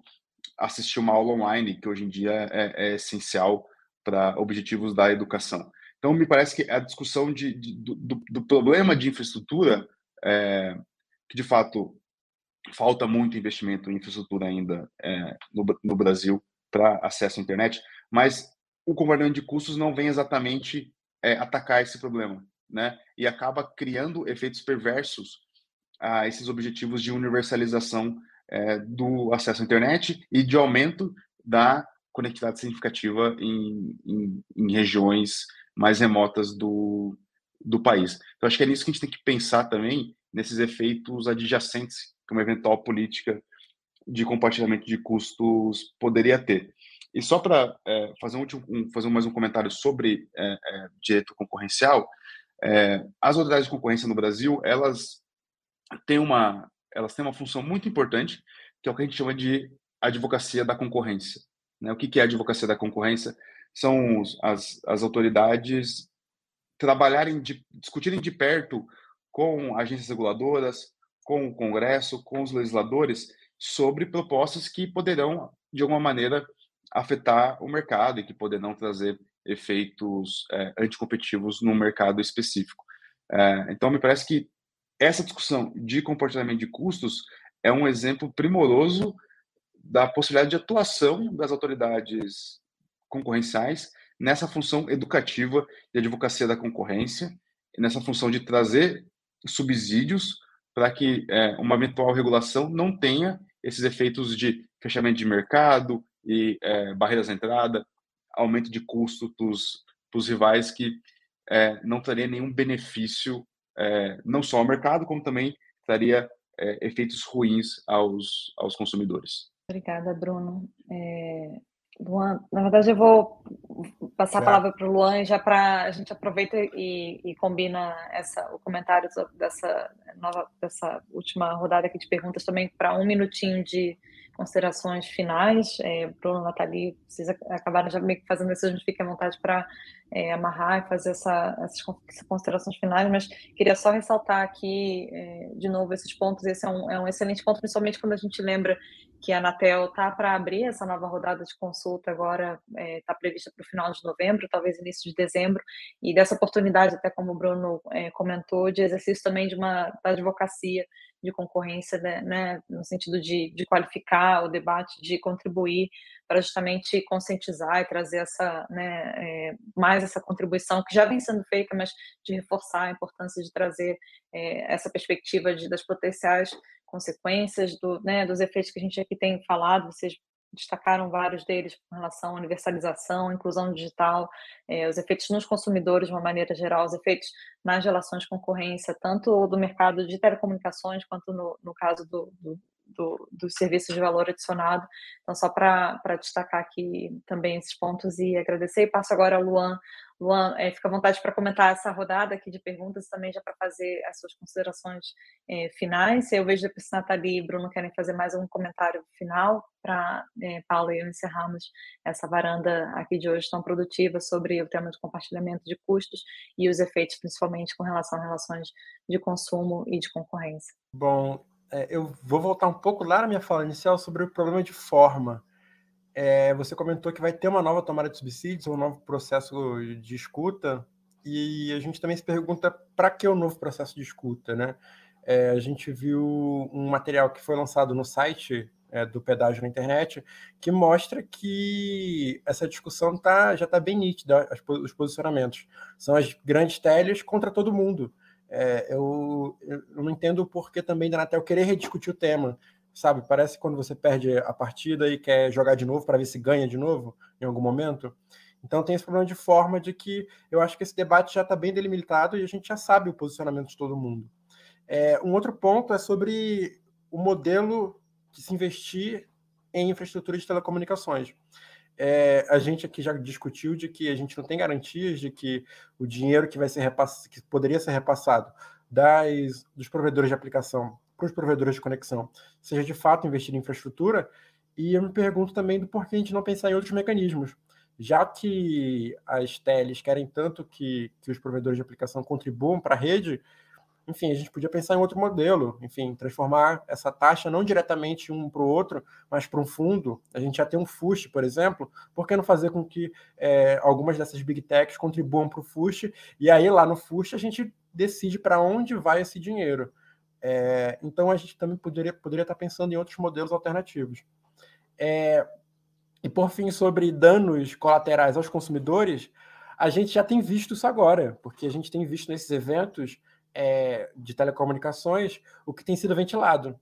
assistir uma aula online, que hoje em dia é, é essencial para objetivos da educação. Então, me parece que a discussão de, de do, do, problema de infraestrutura, é, que de fato falta muito investimento em infraestrutura ainda é, no, no Brasil para acesso à internet, mas o compartilhamento de custos não vem exatamente é, atacar esse problema, né? E acaba criando efeitos perversos a esses objetivos de universalização é, do acesso à internet e de aumento da conectividade significativa em, em, em regiões mais remotas do, do país. Então, acho que é nisso que a gente tem que pensar também, nesses efeitos adjacentes que uma eventual política de compartilhamento de custos poderia ter. E só para é, fazer, um, um, fazer mais um comentário sobre é, é, direito concorrencial, é, as autoridades de concorrência no Brasil, elas têm uma, elas têm uma função muito importante, que é o que a gente chama de advocacia da concorrência. Né? O que é a advocacia da concorrência? São as, as autoridades trabalharem, de, discutirem de perto com agências reguladoras, com o Congresso, com os legisladores, sobre propostas que poderão, de alguma maneira, afetar o mercado e que poderão trazer efeitos é, anticompetitivos no mercado específico. É, então, me parece que essa discussão de comportamento de custos é um exemplo primoroso da possibilidade de atuação das autoridades concorrenciais nessa função educativa de advocacia da concorrência, nessa função de trazer subsídios para que é, uma eventual regulação não tenha esses efeitos de fechamento de mercado e é, barreiras à entrada, aumento de custo para os rivais que é, não traria nenhum benefício, é, não só ao mercado, como também traria é, efeitos ruins aos, aos consumidores. Obrigada, Bruno. Luan, na verdade eu vou passar certo. a palavra para o Luan já para a gente aproveita e, e, combina essa, o comentário dessa nova dessa última rodada aqui de perguntas também para um minutinho de considerações finais. É, Bruno, Nathalie, vocês acabaram já meio que fazendo isso, a gente fica à vontade para é, amarrar e fazer essa, essas considerações finais, mas queria só ressaltar aqui é, de novo esses pontos. Esse é um, é um excelente ponto, principalmente quando a gente lembra que a Anatel está para abrir essa nova rodada de consulta agora, está é, prevista para o final de novembro, talvez início de dezembro, e dessa oportunidade, até como o Bruno é, comentou, de exercício também de uma da advocacia de concorrência, né, né, no sentido de, de qualificar o debate, de contribuir para justamente conscientizar e trazer essa, né, é, mais essa contribuição que já vem sendo feita, mas de reforçar a importância de trazer é, essa perspectiva de, das potenciais consequências do, né, dos efeitos que a gente aqui tem falado, vocês destacaram vários deles com relação à universalização, inclusão digital, eh, os efeitos nos consumidores de uma maneira geral, os efeitos nas relações de concorrência, tanto do mercado de telecomunicações quanto no, no caso do, do, do, dos serviços de valor adicionado. Então, só para destacar aqui também esses pontos e agradecer, e passo agora ao Luan Luan, é, fica à vontade para comentar essa rodada aqui de perguntas também, já para fazer as suas considerações é, finais. Eu vejo que se Nathalie e Bruno querem fazer mais um comentário final para é, Paulo e eu encerrarmos essa varanda aqui de hoje tão produtiva sobre o tema de compartilhamento de custos e os efeitos, principalmente com relação a relações de consumo e de concorrência. Bom, eu vou voltar um pouco lá na minha fala inicial sobre o problema de forma. É, você comentou que vai ter uma nova tomada de subsídios, um novo processo de escuta, e a gente também se pergunta para que o novo processo de escuta, né? É, a gente viu um material que foi lançado no site é, do pedágio na internet que mostra que essa discussão tá, já está bem nítida, as, os posicionamentos. São as grandes teles contra todo mundo. É, eu, eu, não entendo o porquê também da Anatel querer rediscutir o tema sabe? Parece quando você perde a partida e quer jogar de novo para ver se ganha de novo em algum momento. Então tem esse problema de forma de que eu acho que esse debate já está bem delimitado e a gente já sabe o posicionamento de todo mundo. É, um outro ponto é sobre o modelo de se investir em infraestrutura de telecomunicações. É, a gente aqui já discutiu de que a gente não tem garantias de que o dinheiro que vai ser repassado, que poderia ser repassado das, dos provedores de aplicação para os provedores de conexão seja de fato investir em infraestrutura. E eu me pergunto também do porquê a gente não pensar em outros mecanismos. Já que as teles querem tanto que, que os provedores de aplicação contribuam para a rede, enfim, a gente podia pensar em outro modelo, enfim, transformar essa taxa não diretamente um para o outro, mas para um fundo. A gente já tem um FUST, por exemplo, por que não fazer com que é, algumas dessas big techs contribuam para o FUST, e aí lá no FUST a gente decide para onde vai esse dinheiro. É, então a gente também poderia, poderia estar pensando em outros modelos alternativos. É, E por fim, sobre danos colaterais aos consumidores, a gente já tem visto isso agora, porque a gente tem visto nesses eventos é, de telecomunicações o que tem sido ventilado.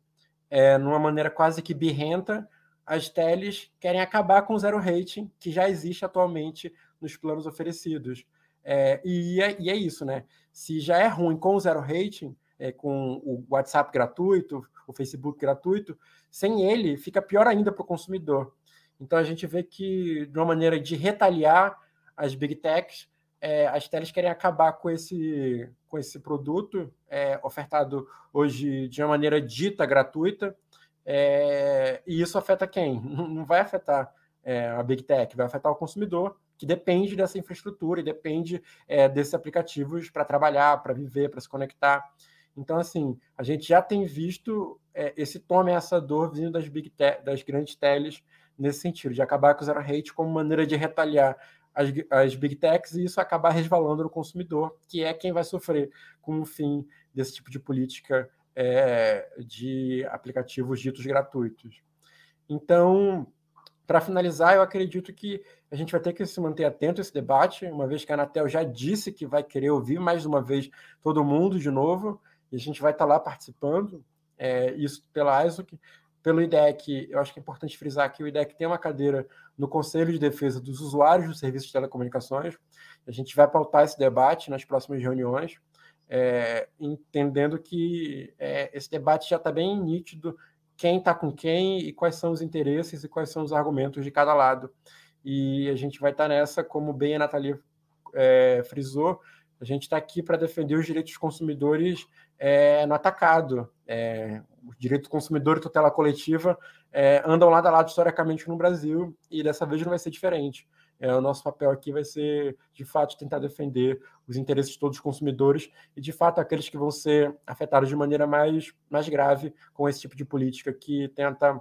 É, numa maneira quase que birrenta, as teles querem acabar com o zero rating que já existe atualmente nos planos oferecidos. É, e, é, e, é, isso, né? Se já é ruim com o zero rating, é, com o WhatsApp gratuito, o Facebook gratuito, sem ele fica pior ainda para o consumidor. Então a gente vê que, de uma maneira de retaliar as big techs, é, as teles querem acabar com esse, com esse produto é, ofertado hoje de uma maneira dita gratuita, é, e isso afeta quem? Não vai afetar é, a Big Tech, vai afetar o consumidor, que depende dessa infraestrutura e depende é, desses aplicativos para trabalhar, para viver, para se conectar. Então, assim, a gente já tem visto é, esse tom ameaçador vindo das, big te das grandes teles nesse sentido, de acabar com o zero rate como maneira de retaliar as, as big techs e isso acabar resvalando no consumidor, que é quem vai sofrer com o fim desse tipo de política é, de aplicativos ditos gratuitos. Então, para finalizar, eu acredito que a gente vai ter que se manter atento a esse debate, uma vez que a Anatel já disse que vai querer ouvir mais uma vez todo mundo de novo, e a gente vai estar tá lá participando, é, isso pela ISOC, pelo IDEC, eu acho que é importante frisar que o IDEC tem uma cadeira no Conselho de Defesa dos Usuários do Serviço de Telecomunicações, a gente vai pautar esse debate nas próximas reuniões, é, entendendo que é, esse debate já está bem nítido, quem está com quem e quais são os interesses e quais são os argumentos de cada lado. E a gente vai estar tá nessa, como bem a Nathalie é, frisou, a gente está aqui para defender os direitos dos consumidores é, no atacado. É, os direitos do consumidor e tutela coletiva é, andam lado a lado historicamente no Brasil e dessa vez não vai ser diferente. É, o nosso papel aqui vai ser, de fato, tentar defender os interesses de todos os consumidores e, de fato, aqueles que vão ser afetados de maneira mais, mais grave com esse tipo de política que tenta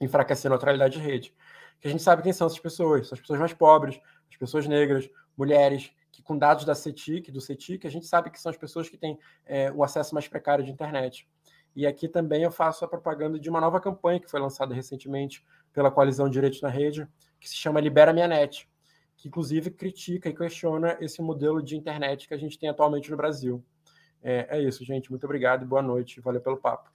enfraquecer a neutralidade de rede. Que a gente sabe quem são essas pessoas, são as pessoas mais pobres, as pessoas negras, mulheres, que com dados da CETIC, do CETIC, a gente sabe que são as pessoas que têm é, o acesso mais precário de internet. E aqui também eu faço a propaganda de uma nova campanha que foi lançada recentemente pela Coalizão Direitos na Rede, que se chama Libera Minha Net, que inclusive critica e questiona esse modelo de internet que a gente tem atualmente no Brasil. É, é isso, gente. Muito obrigado e boa noite. Valeu pelo papo.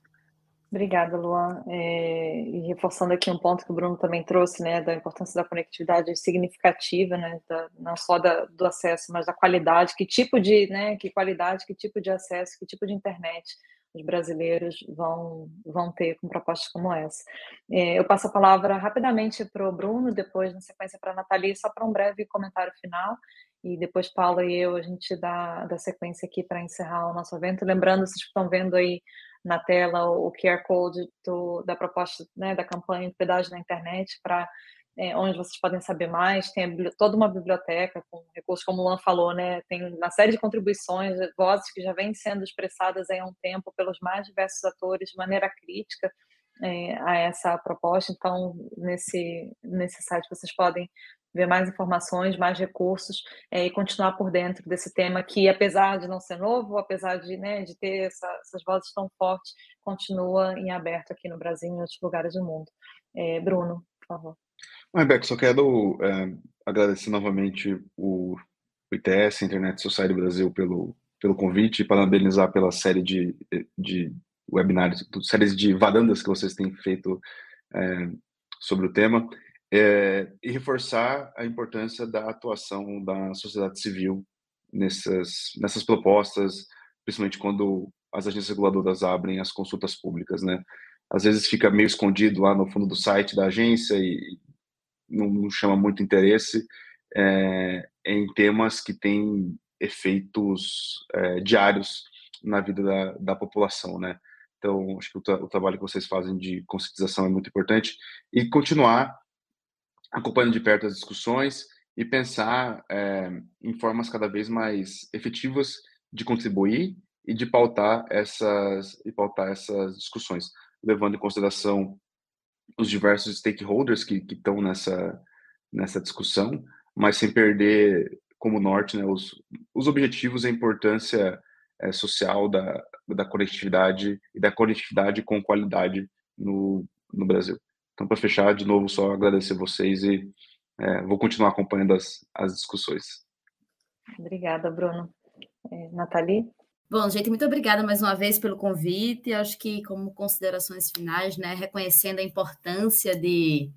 Obrigada, Luan. É, e reforçando aqui um ponto que o Bruno também trouxe, né, da importância da conectividade significativa, né, da, não só da, do acesso, mas da qualidade, que tipo de, né, que qualidade, que tipo de acesso, que tipo de internet os brasileiros vão, vão ter com propostas como essa. É, eu passo a palavra rapidamente para o Bruno, depois, na sequência, para a Nathalie, só para um breve comentário final, e depois Paula e eu, a gente dá, dá sequência aqui para encerrar o nosso evento. Lembrando, vocês estão vendo aí na tela o QR Code do, da proposta, né, da campanha de pedágio na internet para é, onde vocês podem saber mais. Tem toda uma biblioteca com recursos, como o Luan falou, né? Tem uma série de contribuições, vozes que já vêm sendo expressadas há um tempo pelos mais diversos atores de maneira crítica é, a essa proposta. Então, nesse, nesse site vocês podem ver mais informações, mais recursos é, e continuar por dentro desse tema que, apesar de não ser novo, apesar de, né, de ter essa, essas vozes tão fortes, continua em aberto aqui no Brasil e em outros lugares do mundo. É, Bruno, por favor. Rebeca, só quero é, agradecer novamente o, o ITS, Internet Society Brasil, pelo, pelo convite e parabenizar pela série de, de webinários, séries de varandas que vocês têm feito sobre o tema, é, e reforçar a importância da atuação da sociedade civil nessas, nessas propostas, principalmente quando as agências reguladoras abrem as consultas públicas, né? Às vezes fica meio escondido lá no fundo do site da agência e não, chama muito interesse é, em temas que têm efeitos é, diários na vida da, da população, né? Então, acho que o, tra o, trabalho que vocês fazem de conscientização é muito importante e continuar acompanhando de perto as discussões e pensar é, em formas cada vez mais efetivas de contribuir e de pautar essas e pautar essas discussões, levando em consideração os diversos stakeholders que estão nessa, nessa discussão, mas sem perder como norte né, os, os objetivos e a importância é, social da, da conectividade e da conectividade com qualidade no, no Brasil. Então, para fechar, de novo, só agradecer vocês e é, vou continuar acompanhando as, as discussões. Obrigada, Bruno. É, Nathalie? Bom, gente, muito obrigada mais uma vez pelo convite. Acho que, como considerações finais, né, reconhecendo a importância de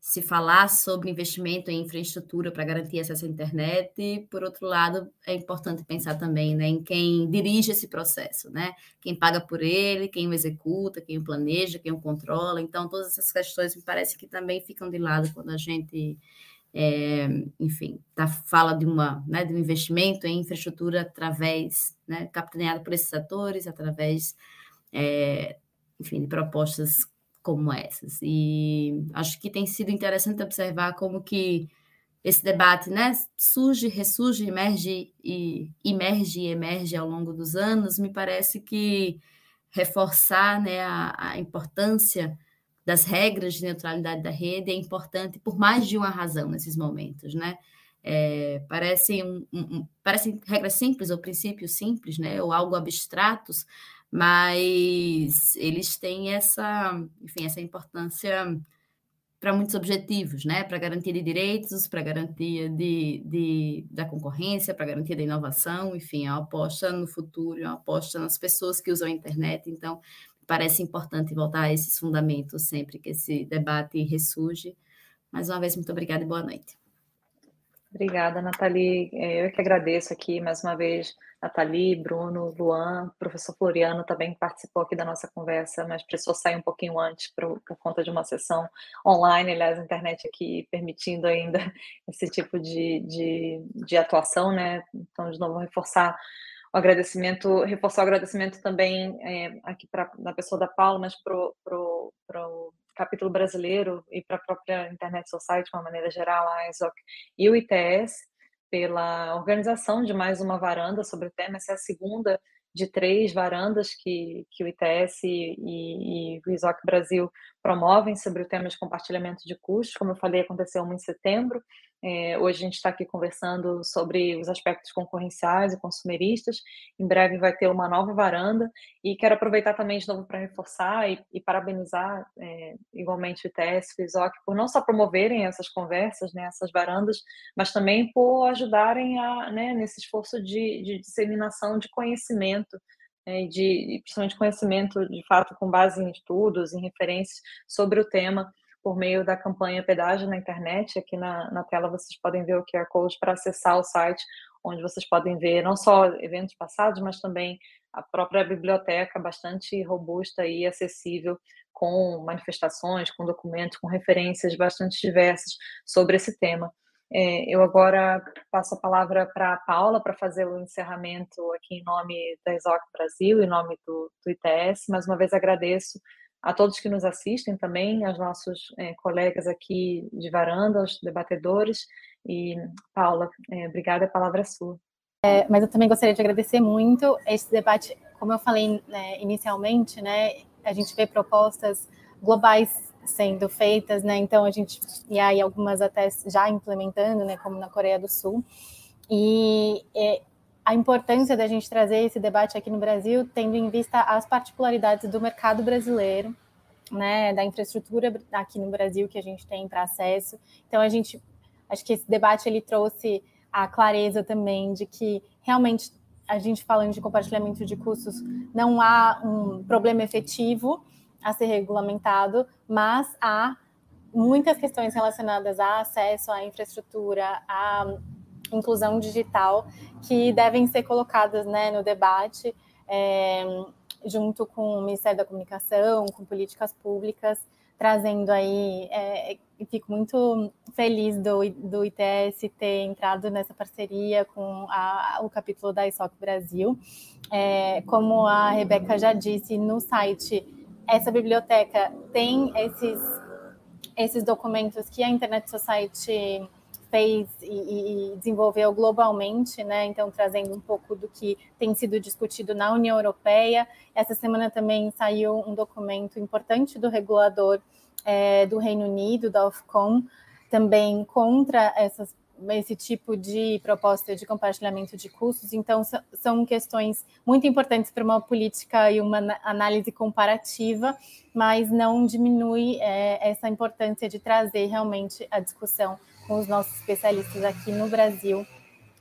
se falar sobre investimento em infraestrutura para garantir acesso à internet, e, por outro lado, é importante pensar também né, em quem dirige esse processo, né? Quem paga por ele, quem o executa, quem o planeja, quem o controla. Então, todas essas questões me parece que também ficam de lado quando a gente é, enfim, tá, fala de, uma, né, de um investimento em infraestrutura através, né, capitaneado por esses atores, através, é, enfim, de propostas como essas. E acho que tem sido interessante observar como que esse debate, né, surge, ressurge, emerge e emerge e emerge ao longo dos anos. Me parece que reforçar, né, a, a importância das regras de neutralidade da rede é importante por mais de uma razão nesses momentos, né? É, parecem, um, um, parecem regras simples ou princípios simples, né? Ou algo abstratos, mas eles têm essa, enfim, essa importância para muitos objetivos, né? Para garantia de direitos, para garantia de, de, da concorrência, para garantia da inovação, enfim, é uma aposta no futuro, é uma aposta nas pessoas que usam a internet. Então, parece importante voltar a esses fundamentos sempre que esse debate ressurge. Mais uma vez, muito obrigada e boa noite. Obrigada, Nathalie. É, eu que agradeço aqui mais uma vez, Nathalie, Bruno, Luan, professor Floriano também participou aqui da nossa conversa, mas precisou sair um pouquinho antes por, por conta de uma sessão online, aliás, a internet aqui permitindo ainda esse tipo de, de, de atuação, né? Então, de novo, reforçar o agradecimento, reforçar o agradecimento também é, aqui para na pessoa da Paula, mas para o capítulo brasileiro e para a própria Internet Society, de uma maneira geral, a ISOC e o ITS, pela organização de mais uma varanda sobre o tema. Essa é a segunda de três varandas que, que o ITS e, e o ISOC Brasil promovem sobre o tema de compartilhamento de custos. Como eu falei, aconteceu uma em setembro é, hoje a gente está aqui conversando sobre os aspectos concorrenciais e consumeristas. Em breve vai ter uma nova varanda e quero aproveitar também de novo para reforçar e, e parabenizar é, igualmente o ITS e o ISOC por não só promoverem essas conversas, né, essas varandas, mas também por ajudarem a, né, nesse esforço de, de disseminação de conhecimento né, de principalmente conhecimento de fato com base em estudos, em referências sobre o tema por meio da campanha Pedágio na internet. Aqui na, na tela vocês podem ver o QR Code para acessar o site, onde vocês podem ver não só eventos passados, mas também a própria biblioteca bastante robusta e acessível, com manifestações, com documentos, com referências bastante diversas sobre esse tema. É, eu agora passo a palavra para a Paula para fazer o encerramento aqui em nome da ESOC Brasil, em nome do, do ITS. Mais uma vez agradeço a todos que nos assistem também, aos nossos é, colegas aqui de varanda, aos debatedores. E, Paula, é, obrigada, a palavra é sua. É, mas eu também gostaria de agradecer muito esse debate, como eu falei né, inicialmente, né, a gente vê propostas globais sendo feitas, né, então a gente, e aí algumas até já implementando, né, como na Coreia do Sul, e é, a importância da gente trazer esse debate aqui no Brasil, tendo em vista as particularidades do mercado brasileiro, né, da infraestrutura aqui no Brasil que a gente tem para acesso. Então a gente, acho que esse debate ele trouxe a clareza também de que realmente a gente falando de compartilhamento de custos não há um problema efetivo a ser regulamentado, mas há muitas questões relacionadas a acesso à infraestrutura, a inclusão digital que devem ser colocadas né, no debate, é, junto com o Ministério da Comunicação, com políticas públicas, trazendo aí, é, fico muito feliz do, do ITS ter entrado nessa parceria com a, o capítulo da ISOC Brasil. É, como a Rebeca já disse no site, essa biblioteca tem esses, esses documentos que a Internet Society fez e, e, desenvolveu globalmente, né? Então, trazendo um pouco do que tem sido discutido na União Europeia. Essa semana também saiu um documento importante do regulador é, do Reino Unido, da Ofcom, também contra essas esse tipo de proposta de compartilhamento de custos. Então, são questões muito importantes para uma política e uma análise comparativa, mas não diminui é, essa importância de trazer realmente a discussão com os nossos especialistas aqui no Brasil,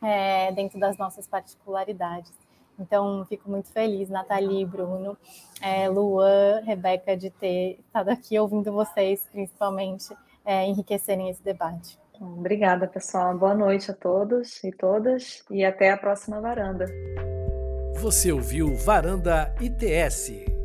é, dentro das nossas particularidades. Então, fico muito feliz, Nathalie, Bruno, é, Luan, Rebeca, de ter estado aqui ouvindo vocês, principalmente, é, enriquecerem esse debate. Obrigada, pessoal. Boa noite a todos e todas e até a próxima varanda. Você ouviu Varanda ITS.